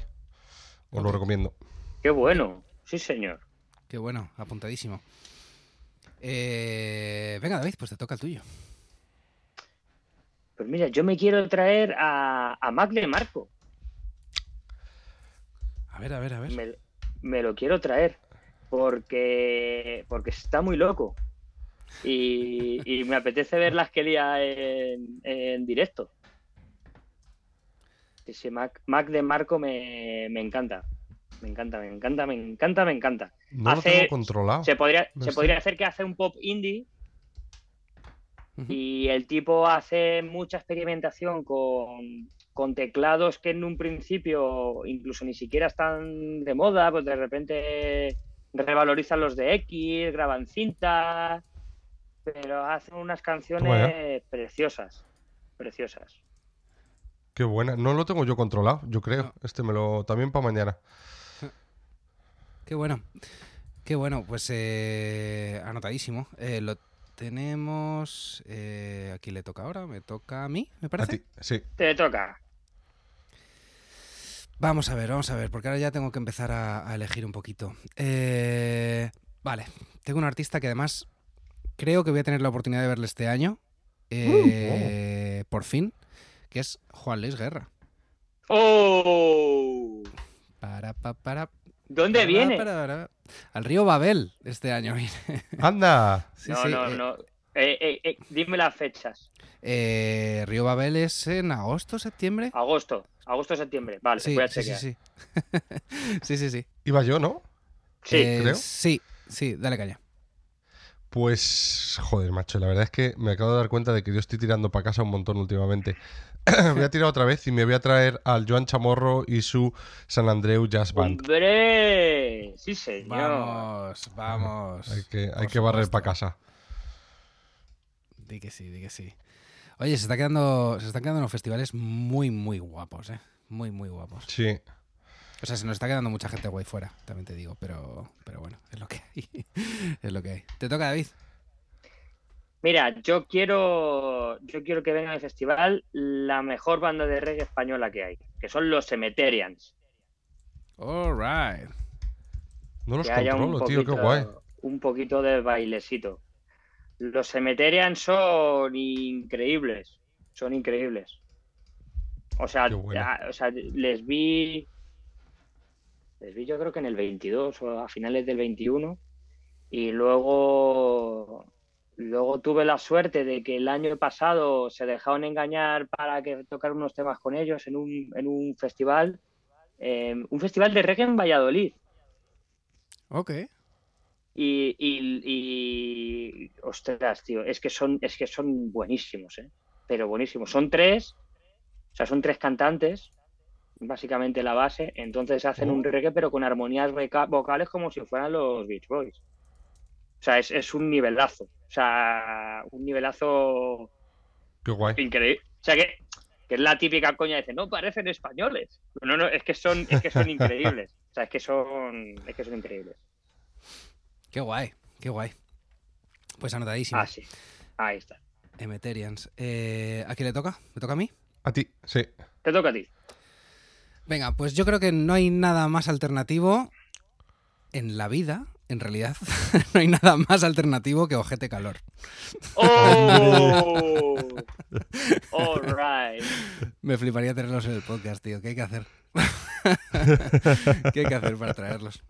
Os lo recomiendo. Qué bueno. Sí, señor. Qué bueno, apuntadísimo. Eh, venga, David, pues te toca el tuyo. Pues mira, yo me quiero traer a, a Mac de Marco. A ver, a ver, a ver. Me, me lo quiero traer porque, porque está muy loco. Y, y me apetece ver las que lía en, en directo. Ese Mac, Mac de Marco me, me encanta. Me encanta, me encanta, me encanta, me encanta. No Hace- lo tengo controlado. Se podría, No se podría hacer que hace un pop indie y el tipo hace mucha experimentación con, con teclados que en un principio incluso ni siquiera están de moda, pues de repente revalorizan los de X, graban cinta, pero hacen unas canciones preciosas, preciosas. Qué buena. No lo tengo yo controlado, yo creo. No. Este me lo. También para mañana. Qué bueno. Qué bueno, pues eh, anotadísimo. Eh, lo tenemos. eh, aquí le toca ahora, me toca a mí, me A parece. ti, sí. Te toca. Vamos a ver, vamos a ver, porque ahora ya tengo que empezar a, a elegir un poquito. Eh, vale, tengo un artista que además creo que voy a tener la oportunidad de verle este año. eh, Por fin, que es Juan Luis Guerra. ¡Oh! Para, pa, para, ¿Dónde para, viene? para, para. Al río Babel este año viene. ¡Anda! Sí, no, sí, no, eh, no. Eh, eh, eh, dime las fechas. eh, río Babel es en agosto, septiembre. Agosto. Agosto, septiembre. Vale, Sí, voy a sí, sí, chequear. sí. sí, sí, sí. Iba yo, ¿no? Sí. Eh, creo. Sí, sí, dale caña. Pues, joder, macho, la verdad es que me acabo de dar cuenta de que yo estoy tirando para casa un montón últimamente. voy a tirar otra vez y me voy a traer al Joan Chamorro y su San Andreu Jazz Band. ¡Hombre! Sí, señor. Vamos, vamos. Hay que, hay que barrer para casa. Di que sí, di que sí. Oye, se, está quedando, se están quedando unos festivales muy, muy guapos, ¿eh? Muy, muy guapos. Sí. O sea, se nos está quedando mucha gente guay fuera, también te digo, pero, pero bueno, es lo que hay. es lo que hay. Te toca, David. Mira, yo quiero, yo quiero que venga al festival la mejor banda de reggae española que hay, que son los Cemeterians. All right. No los que haya un controlo, tío, qué poquito- guay. Un poquito de bailecito. Los Cemeterians son increíbles, son increíbles. O sea, Qué bueno. ya- o sea, les vi, les vi yo creo que en el 22 o a finales del 21 y luego, luego tuve la suerte de que el año pasado se dejaron engañar para que tocar unos temas con ellos en un, en un festival, eh, un festival de reggae en Valladolid. Ok. Y, y, y- ostras, tío, es que son, es que son buenísimos, ¿eh? Pero buenísimos. Son tres, o sea, son tres cantantes, básicamente la base, entonces hacen un reggae pero con armonías voca- vocales como si fueran los Beach Boys. O sea, es, es un nivelazo. O sea, un nivelazo Qué guay. increíble. O sea, que, que es la típica coña de decir, no, parecen españoles. No, no, es que son, es que son increíbles. O sea, es que son, es que son increíbles. Qué guay, qué guay. Pues anotadísimo. Ah, sí. Ahí está. Emeterians. Eh, ¿A quién le toca? ¿Me toca a mí? A ti, sí. Te toca a ti. Venga, pues yo creo que no hay nada más alternativo en la vida, en realidad. no hay nada más alternativo que ojete calor. ¡Oh! All right. Me fliparía tenerlos en el podcast, tío. ¿Qué hay que hacer? ¿Qué hay que hacer para traerlos?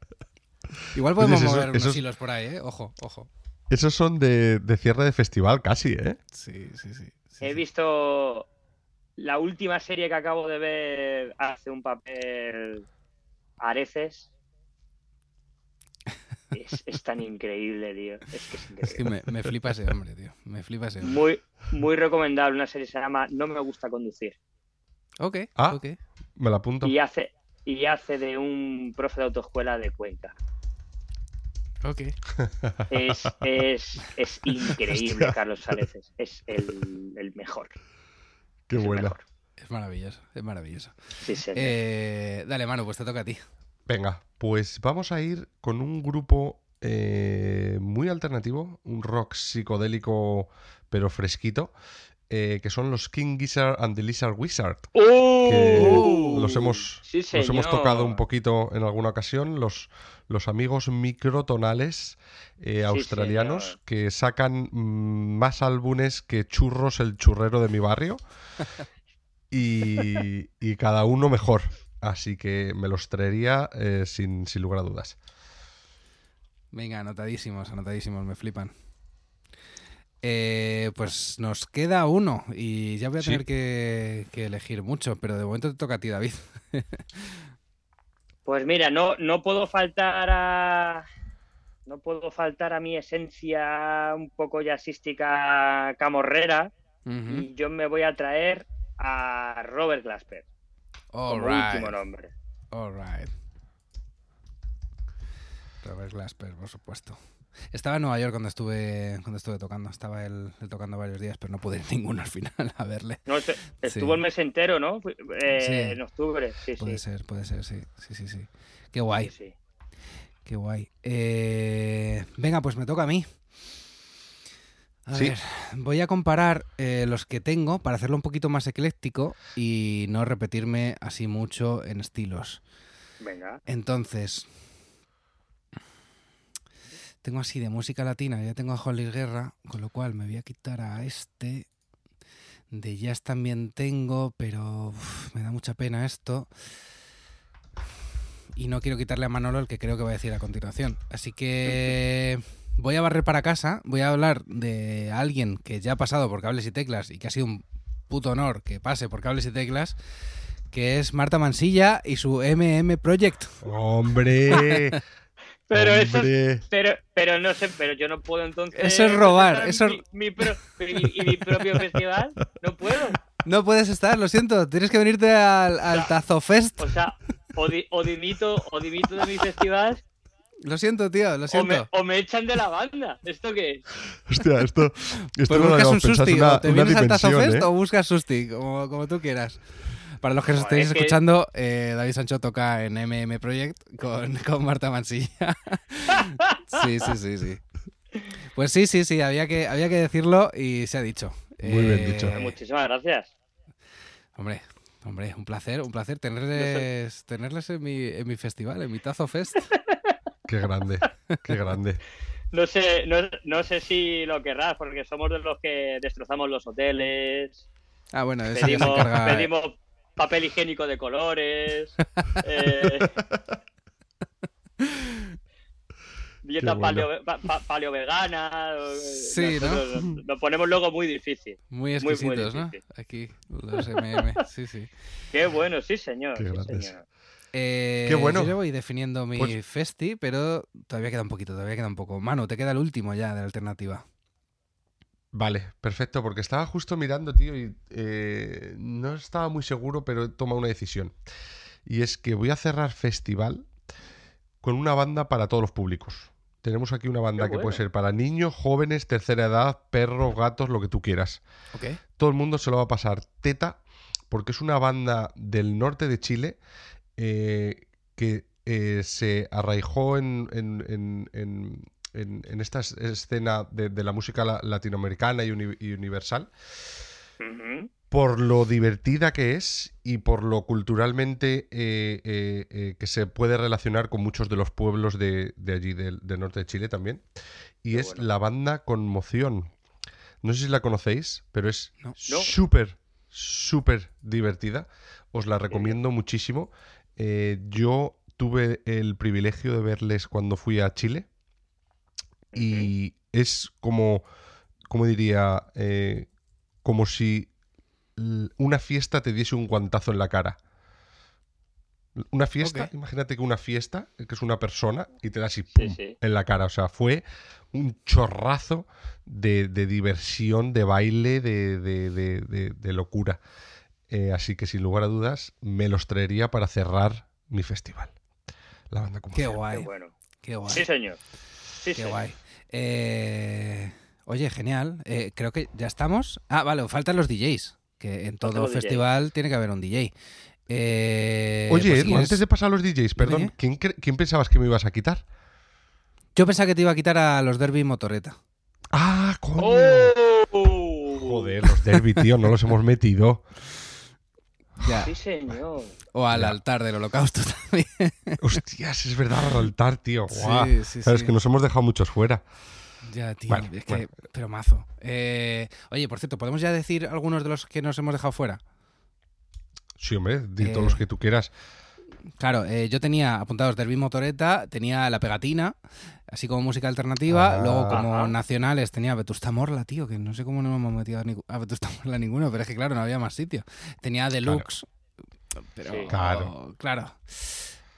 Igual podemos Oye, eso- mover unos esos- hilos por ahí, ¿eh? Ojo, ojo. Esos son de, de cierre de festival casi, ¿eh? Sí, sí, sí. sí, He sí. visto la última serie que acabo de ver hace un papel Areces. Es, es tan increíble, tío. Es que es Es increíble. que me, me flipa ese hombre, tío. Me flipa ese hombre. Muy, muy recomendable. Una serie se llama No me gusta conducir. Ok, Ah. ok. Me la apunto. Y hace, y hace de un profe de autoescuela de Cuenca. Ok. Es, es, es increíble, Hostia. Carlos Areces. Es el, el mejor. Qué buena. Es maravilloso, es maravilloso. Sí. Eh, dale, Manu, pues te toca a ti. Venga, pues vamos a ir con un grupo eh, muy alternativo, un rock psicodélico pero fresquito, eh, que son los King Gizzard and the Lizard Wizard. que ¡Uh! los hemos, Sí, los hemos tocado un poquito en alguna ocasión, los, los amigos microtonales eh, australianos señor. que sacan mm, más álbumes que churros el churrero de mi barrio y, y cada uno mejor. Así que me los traería eh, sin, sin lugar a dudas. Venga, anotadísimos, anotadísimos, me flipan. Eh, pues nos queda uno y ya voy a Sí. tener que, que elegir mucho, pero de momento te toca a ti, David. Pues mira, no, no puedo faltar a. No puedo faltar a mi esencia un poco jazzística camorrera. Y yo me voy a traer a Robert Glasper All como right, último nombre. all right. Robert Glasper, por supuesto. Estaba en Nueva York cuando estuve cuando estuve tocando. Estaba él, él tocando varios días, pero no pude ir ninguno al final a verle. No estuvo Sí. el mes entero, ¿no? Eh, Sí. En octubre, sí, Puede sí. ser, puede ser, sí. Sí, sí, sí. Qué guay. Qué guay. Eh, venga, pues me toca a mí. A Sí. ver, voy a comparar eh, los que tengo para hacerlo un poquito más ecléctico y no repetirme así mucho en estilos. Venga. Entonces, tengo así de música latina, ya tengo a Luis Guerra, con lo cual me voy a quitar a este. De jazz también tengo, pero uf, me da mucha pena esto. Y no quiero quitarle a Manolo el que creo que va a decir a continuación. Así que voy a barrer para casa, voy a hablar de alguien que ya ha pasado por cables y teclas y que ha sido un puto honor que pase por cables y teclas, que es Marta Mansilla y su MM Project. ¡Hombre! Pero eso. Pero, pero no sé, pero yo no puedo entonces. Eso es robar, eso es- Mi, mi pro- mi- y mi propio festival, no puedo. No puedes estar, lo siento, tienes que venirte al, al. Tazo Fest. O sea, o, di- o dimito, o dimito de mi festival, Lo siento, tío, lo o siento. me, o me echan de la banda. ¿Esto qué es? Hostia, esto, esto Pues no lo buscas un pensado, es susti, una, o te vienes al Tazo Fest ¿eh? o buscas susti, como, como tú quieras. Para los que os estéis es que- escuchando, eh, David Sancho toca en MM Project con, con Marta Mansilla. sí, sí, sí, sí. Pues sí, sí, sí, había que, había que decirlo y se ha dicho. Muy bien dicho. Eh, Muchísimas gracias. Hombre, hombre, un placer, un placer tenerles, tenerles en mi, en mi festival, en mi Tazo Fest. Qué grande, qué grande. No sé, no, no sé si lo querrás, porque somos de los que destrozamos los hoteles, Ah, bueno, pedimos, encarga. pedimos papel higiénico de colores, eh, dieta bueno. paleo, pa- pa- paleo vegana. Sí, ¿no? nos- Nos ponemos luego muy difícil. Muy Muy, muy exquisitos, ¿no? Aquí, los MM, sí, sí. Qué bueno, sí, señor. Qué sí, grandes. señor. Eh, Qué bueno. Yo ya voy definiendo mi Pues- festi, pero todavía queda un poquito, todavía queda un poco. Manu, te queda el último ya de la alternativa. Vale, perfecto, porque estaba justo mirando, tío, y eh, no estaba muy seguro, pero he tomado una decisión. Y es que voy a cerrar festival con una banda para todos los públicos. Tenemos aquí una banda Qué que puede ser para niños, jóvenes, tercera edad, perros, gatos, lo que tú quieras. Todo el mundo se lo va a pasar teta, porque es una banda del norte de Chile eh, que eh, se arraigó en, en- en- en- esta es- escena de, de la música la- latinoamericana y, uni- y universal por lo divertida que es y por lo culturalmente eh, eh, eh, que se puede relacionar con muchos de los pueblos de, de allí, del, norte de Chile también. Y Qué es bueno. la banda Conmoción. No sé si la conocéis, pero es No. Súper, súper divertida. Os la recomiendo muchísimo. Eh, yo tuve el privilegio de verles cuando fui a Chile y es como, como diría, eh, como si una fiesta te diese un guantazo en la cara. Una fiesta, imagínate que una fiesta, que es una persona, y te da así Sí, pum, sí. en la cara. O sea, fue un chorrazo de, de diversión, de baile, de, de- de- de- de locura. Eh, así que sin lugar a dudas, me los traería para cerrar mi festival. La banda como Qué guay, Qué bueno. qué guay. Sí, señor. Sí, Qué señor. guay. Eh, oye, genial. Eh, creo que ya estamos. Ah, vale, faltan los DJs. Que en todo DJs. festival tiene que haber un DJ. Eh, Oye, pues antes de pasar a los DJs, perdón, dime. ¿quién, cre- quién pensabas que me ibas a quitar? Yo pensaba que te iba a quitar a los Derby Motoreta. ¡Ah, coño! ¡Oh! Joder, los derby, tío, no los hemos metido. Ya. Sí, señor. O al Ya. altar del holocausto también. Hostias, es verdad, al altar, tío. Guau. Sí, sí, Sabes sí. que nos hemos dejado muchos fuera. Ya, tío. Bueno, es que, pero mazo. Eh, oye, por cierto, ¿podemos ya decir algunos de los que nos hemos dejado fuera? Sí, hombre, di Eh, todos los que tú quieras. Claro, eh, yo tenía apuntados Derby Motoreta, tenía La Pegatina, así como música alternativa. Ah. luego, como Ajá. nacionales, tenía Vetusta Morla, tío, que no sé cómo no hemos metido a, Vetusta Morla ninguno, pero es que, claro, no había más sitio. Tenía Deluxe, pero. Sí. Claro. claro.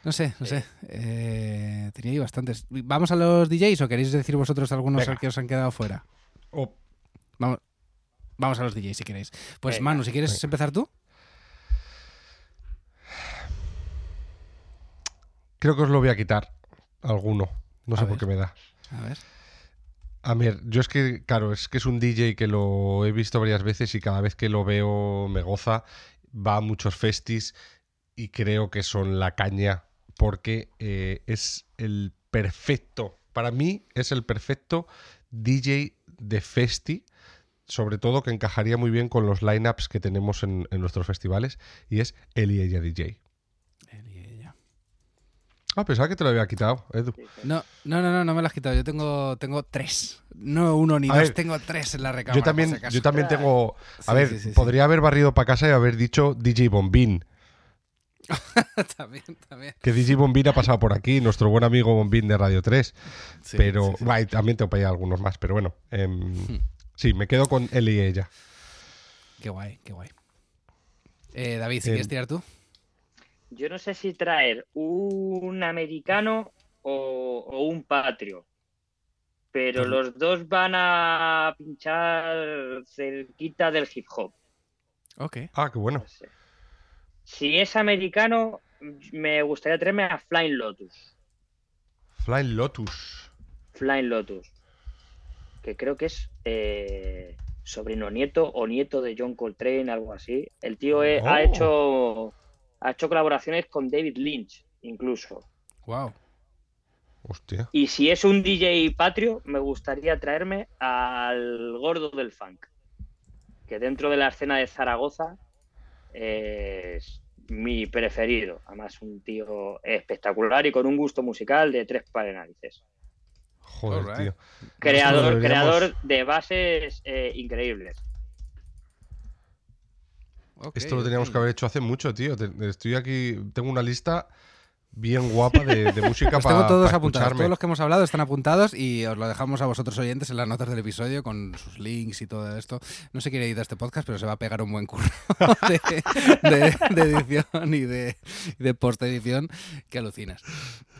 No sé, no Sí. sé. Eh, tenía ahí bastantes. ¿Vamos a los DJs o queréis decir vosotros algunos Venga. que os han quedado fuera? Oh, Vamos, vamos a los DJs si queréis. Pues Venga, Manu, si quieres venga. empezar tú. Creo que os lo voy a quitar. Alguno. No A sé por qué me da. A ver. A ver, yo es que, claro, es que es un DJ que lo he visto varias veces y cada vez que lo veo me goza. Va a muchos festis y creo que son la caña porque eh, es el perfecto, para mí es el perfecto DJ de festi, sobre todo que encajaría muy bien con los lineups que tenemos en, en nuestros festivales y es y ella DJ. Ah, pensaba que te lo había quitado, Edu. Sí, sí. No, no, no, no, no me lo has quitado. Yo tengo, tengo tres. No uno ni A dos, ver, tengo tres en la recámara. Yo por también, si yo también tengo. A Sí, ver, sí, sí, sí. podría haber barrido para casa y haber dicho DJ Bombín. también, también. Que DJ Bombín ha pasado por aquí, nuestro buen amigo Bombín de Radio 3. Sí, pero sí, sí. bah, también tengo para allá algunos más. Pero bueno, em, sí, me quedo con él y ella. Qué guay, qué guay. Eh, David, si Eh, quieres tirar tú. Yo no sé si traer un americano o, o un patrio. Pero los dos van a pinchar cerquita del hip hop. Ok. Ah, qué bueno. No sé. Si es americano, me gustaría traerme a Flying Lotus. Flying Lotus. Flying Lotus. Que creo que es eh, sobrino nieto o nieto de John Coltrane, algo así. El tío eh, ha Oh. hecho ha hecho colaboraciones con David Lynch, incluso. Wow. Hostia. Y si es un DJ patrio, me gustaría traerme al gordo del funk. Que dentro de la escena de Zaragoza es mi preferido. Además, un tío espectacular y con un gusto musical de tres narices. Joder, tío. Creador, deberíamos- creador de bases eh, increíbles. Esto lo teníamos que haber hecho hace mucho, tío. Estoy aquí, tengo una lista bien guapa de, de música Los para tengo todos apuntados. escucharme. Todos los que hemos hablado están apuntados y os lo dejamos a vosotros oyentes en las notas del episodio con sus links y todo esto. No sé quién edita este podcast, pero se va a pegar un buen curro de, de- de edición y de, de post-edición que alucinas.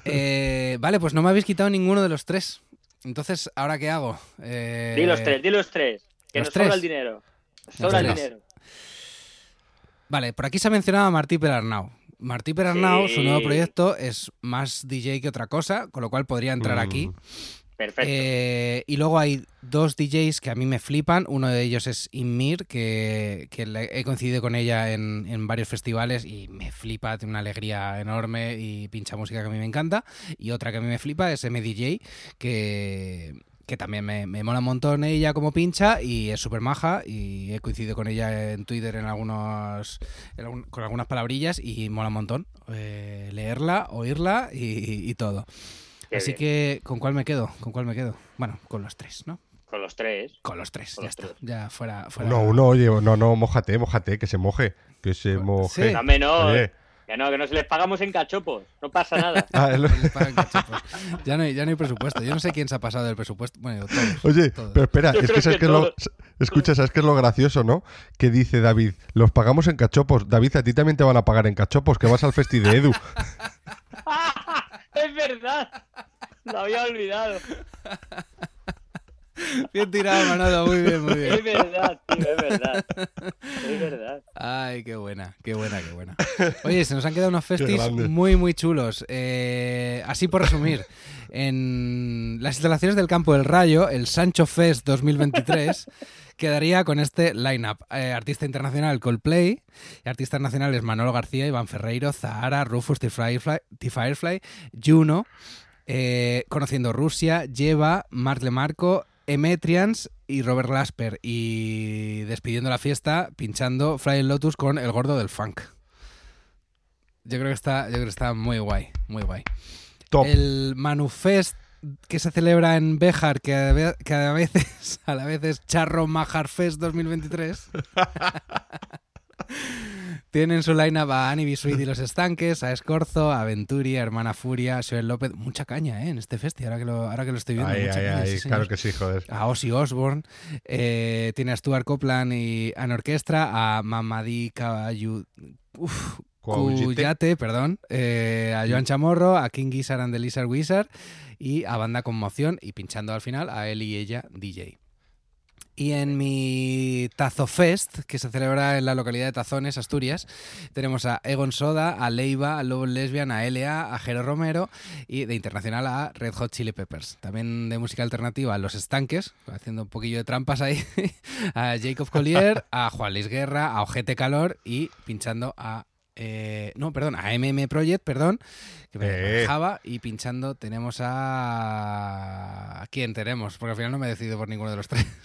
Eh, vale, pues no me habéis quitado ninguno de los tres. Entonces, ¿ahora qué hago? Eh, Di los tres, di los tres. Que los nos sobra tres. el dinero. Sobra el dinero. Vale, por aquí se ha mencionado a Martí Perarnau. Martí Perarnau, su nuevo proyecto, es más DJ que otra cosa, con lo cual podría entrar Mm, aquí. Perfecto. Eh, y luego hay dos DJs que a mí me flipan. Uno de ellos es Inmir, que, que he coincidido con ella en, en varios festivales y me flipa, tiene una alegría enorme y pincha música que a mí me encanta. Y otra que a mí me flipa es MDJ, que, que también me, me mola un montón ella como pincha y es súper maja. Y he coincidido con ella en Twitter en algunos, en algún- con algunas palabrillas y mola un montón eh, leerla, oírla y- y todo. Qué Así bien. que, ¿con cuál me quedo? ¿Con cuál me quedo? Bueno, con los tres, ¿no? Con los tres. Con los tres, Con ya los está. tres. Ya fuera. fuera No, uno, oye, no, no, mojate, mojate, que se moje. Que se moje. Sí. Dame no. Oye, Que no, que no se les pagamos en cachopos, no pasa nada. Ah, cachopos. Ya no, hay, ya no hay presupuesto. Yo no sé quién se ha pasado del presupuesto. Bueno, todos. Oye, todos. pero espera, Yo es que sabes que que es lo... Escucha, ¿sabes qué es lo gracioso, no? Que dice David, los pagamos en cachopos. David, a ti también te van a pagar en cachopos, que vas al festi de Edu. es verdad. Lo había olvidado. Bien tirado, Manolo. Muy bien, muy bien. Es verdad, tío, es verdad. Es verdad. Ay, qué buena, qué buena, qué buena. Oye, se nos han quedado unos festis muy, muy chulos. Eh, así por resumir, en las instalaciones del Campo del Rayo, el Sancho Fest 2023 quedaría con este line-up. Eh, artista internacional Coldplay, y artistas nacionales Manolo García, Iván Ferreiro, Zahara, Rufus, T-Firefly, T-Firefly, Juno, eh, Conociendo Rusia, Lleva, Marc Lemarco, Emetrians y Robert Glasper. Y despidiendo la fiesta, pinchando Flying Lotus con El Gordo del Funk. Yo creo que está, yo creo que está muy guay, muy guay. Top. El Manufest que se celebra en Béjar, que a, ve- que a veces a la vez es Charro Majar Fest 2023. Tienen su line-up a Annie Bisuit y los Estanques, a Escorzo, a Venturi, a Hermana Furia, a Joel López. Mucha caña, ¿eh? En este festi, ahora que lo, ahora que lo estoy viendo. Ahí, mucha ahí, caña, sí, señor claro que sí, joder. a Ozzy Osbourne, eh, tiene a Stuart Copeland y a Orquestra, a Mamadi Caballu, uf. Cuyate, perdón, eh, a Joan Chamorro, a King Gizzard and the Lizard Wizard y a Banda Conmoción y pinchando al final a él y ella DJ. Y en mi Tazo Fest, que se celebra en la localidad de Tazones, Asturias, tenemos a Egon Soda, a Leiva, a Lobo Lesbian, a LA, a Jero Romero y de internacional a Red Hot Chili Peppers. También de música alternativa a Los Estanques, haciendo un poquillo de trampas ahí, a Jacob Collier, a Juan Luis Guerra, a Ojete Calor y pinchando a... eh, no, perdón, a MM Project, perdón, que me Eh. dejaba y pinchando tenemos a... ¿A quién tenemos? Porque al final no me he decidido por ninguno de los tres.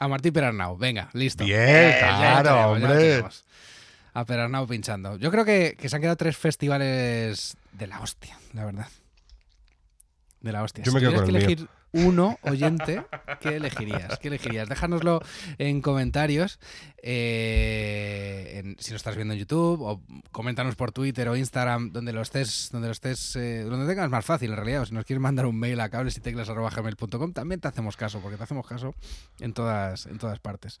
A Martí Perarnau, venga, listo. Bien, Eh, claro, ya hombre. A Perarnau pinchando. Yo creo que, que se han quedado tres festivales de la hostia, la verdad. De la hostia. Yo si me quedo con que el elegir uno, oyente, ¿qué elegirías? ¿Qué elegirías? Déjanoslo en comentarios. eh, en- si lo estás viendo en YouTube, o coméntanos por Twitter o Instagram, donde lo estés, donde lo estés, eh, donde tengas más fácil en realidad. O si nos quieres mandar un mail a cables y también te hacemos caso, porque te hacemos caso en todas, en todas partes.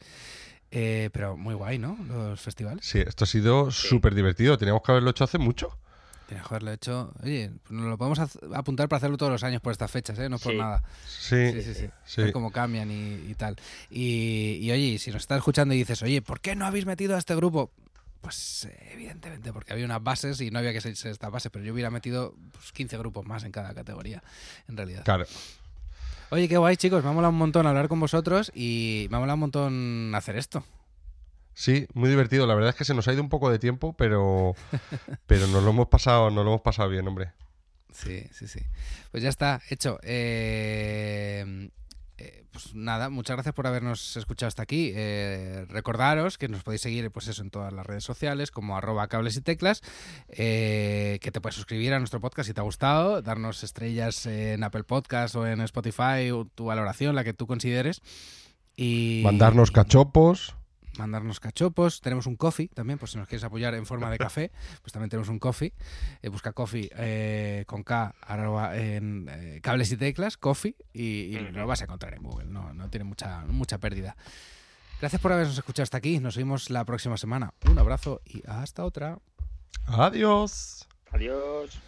Eh, pero muy guay, ¿no? Los festivales. Sí, esto ha sido súper divertido. Teníamos que haberlo hecho hace mucho. Tenías que haberlo hecho. Oye, pues nos lo podemos apuntar para hacerlo todos los años por estas fechas, ¿eh? No por Sí. nada. Sí, Sí, sí, sí. sí. Ver cómo cambian y, y tal. Y, y, oye, si nos estás escuchando y dices, oye, ¿por qué no habéis metido a este grupo? Pues evidentemente, porque había unas bases y no había que seguirse esta base, pero yo hubiera metido pues, 15 grupos más en cada categoría, en realidad. Claro. Oye, qué guay, chicos. Me ha molado un montón hablar con vosotros y me ha molado un montón hacer esto. Sí, muy divertido. La verdad es que se nos ha ido un poco de tiempo, pero, pero nos lo hemos pasado, nos lo hemos pasado bien, hombre. Sí, sí, sí. Pues ya está, hecho. Eh, eh, pues nada, muchas gracias por habernos escuchado hasta aquí. Eh, recordaros que nos podéis seguir pues eso, en todas las redes sociales, como arroba cables y teclas, eh, que te puedes suscribir a nuestro podcast si te ha gustado, darnos estrellas en Apple Podcast o en Spotify, o tu valoración, la que tú consideres. Y Mandarnos cachopos. Mandarnos cachopos. Tenemos un coffee también, por si nos quieres apoyar en forma de café, pues también tenemos un coffee. Eh, busca coffee eh, con K arroba, en eh, cables y teclas, coffee, y, y lo vas a encontrar en Google. No, no tiene mucha, mucha pérdida. Gracias por habernos escuchado hasta aquí. Nos vemos la próxima semana. Un abrazo y hasta otra. Adiós. Adiós.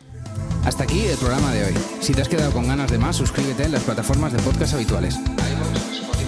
Hasta aquí el programa de hoy. Si te has quedado con ganas de más, suscríbete en las plataformas de podcast habituales.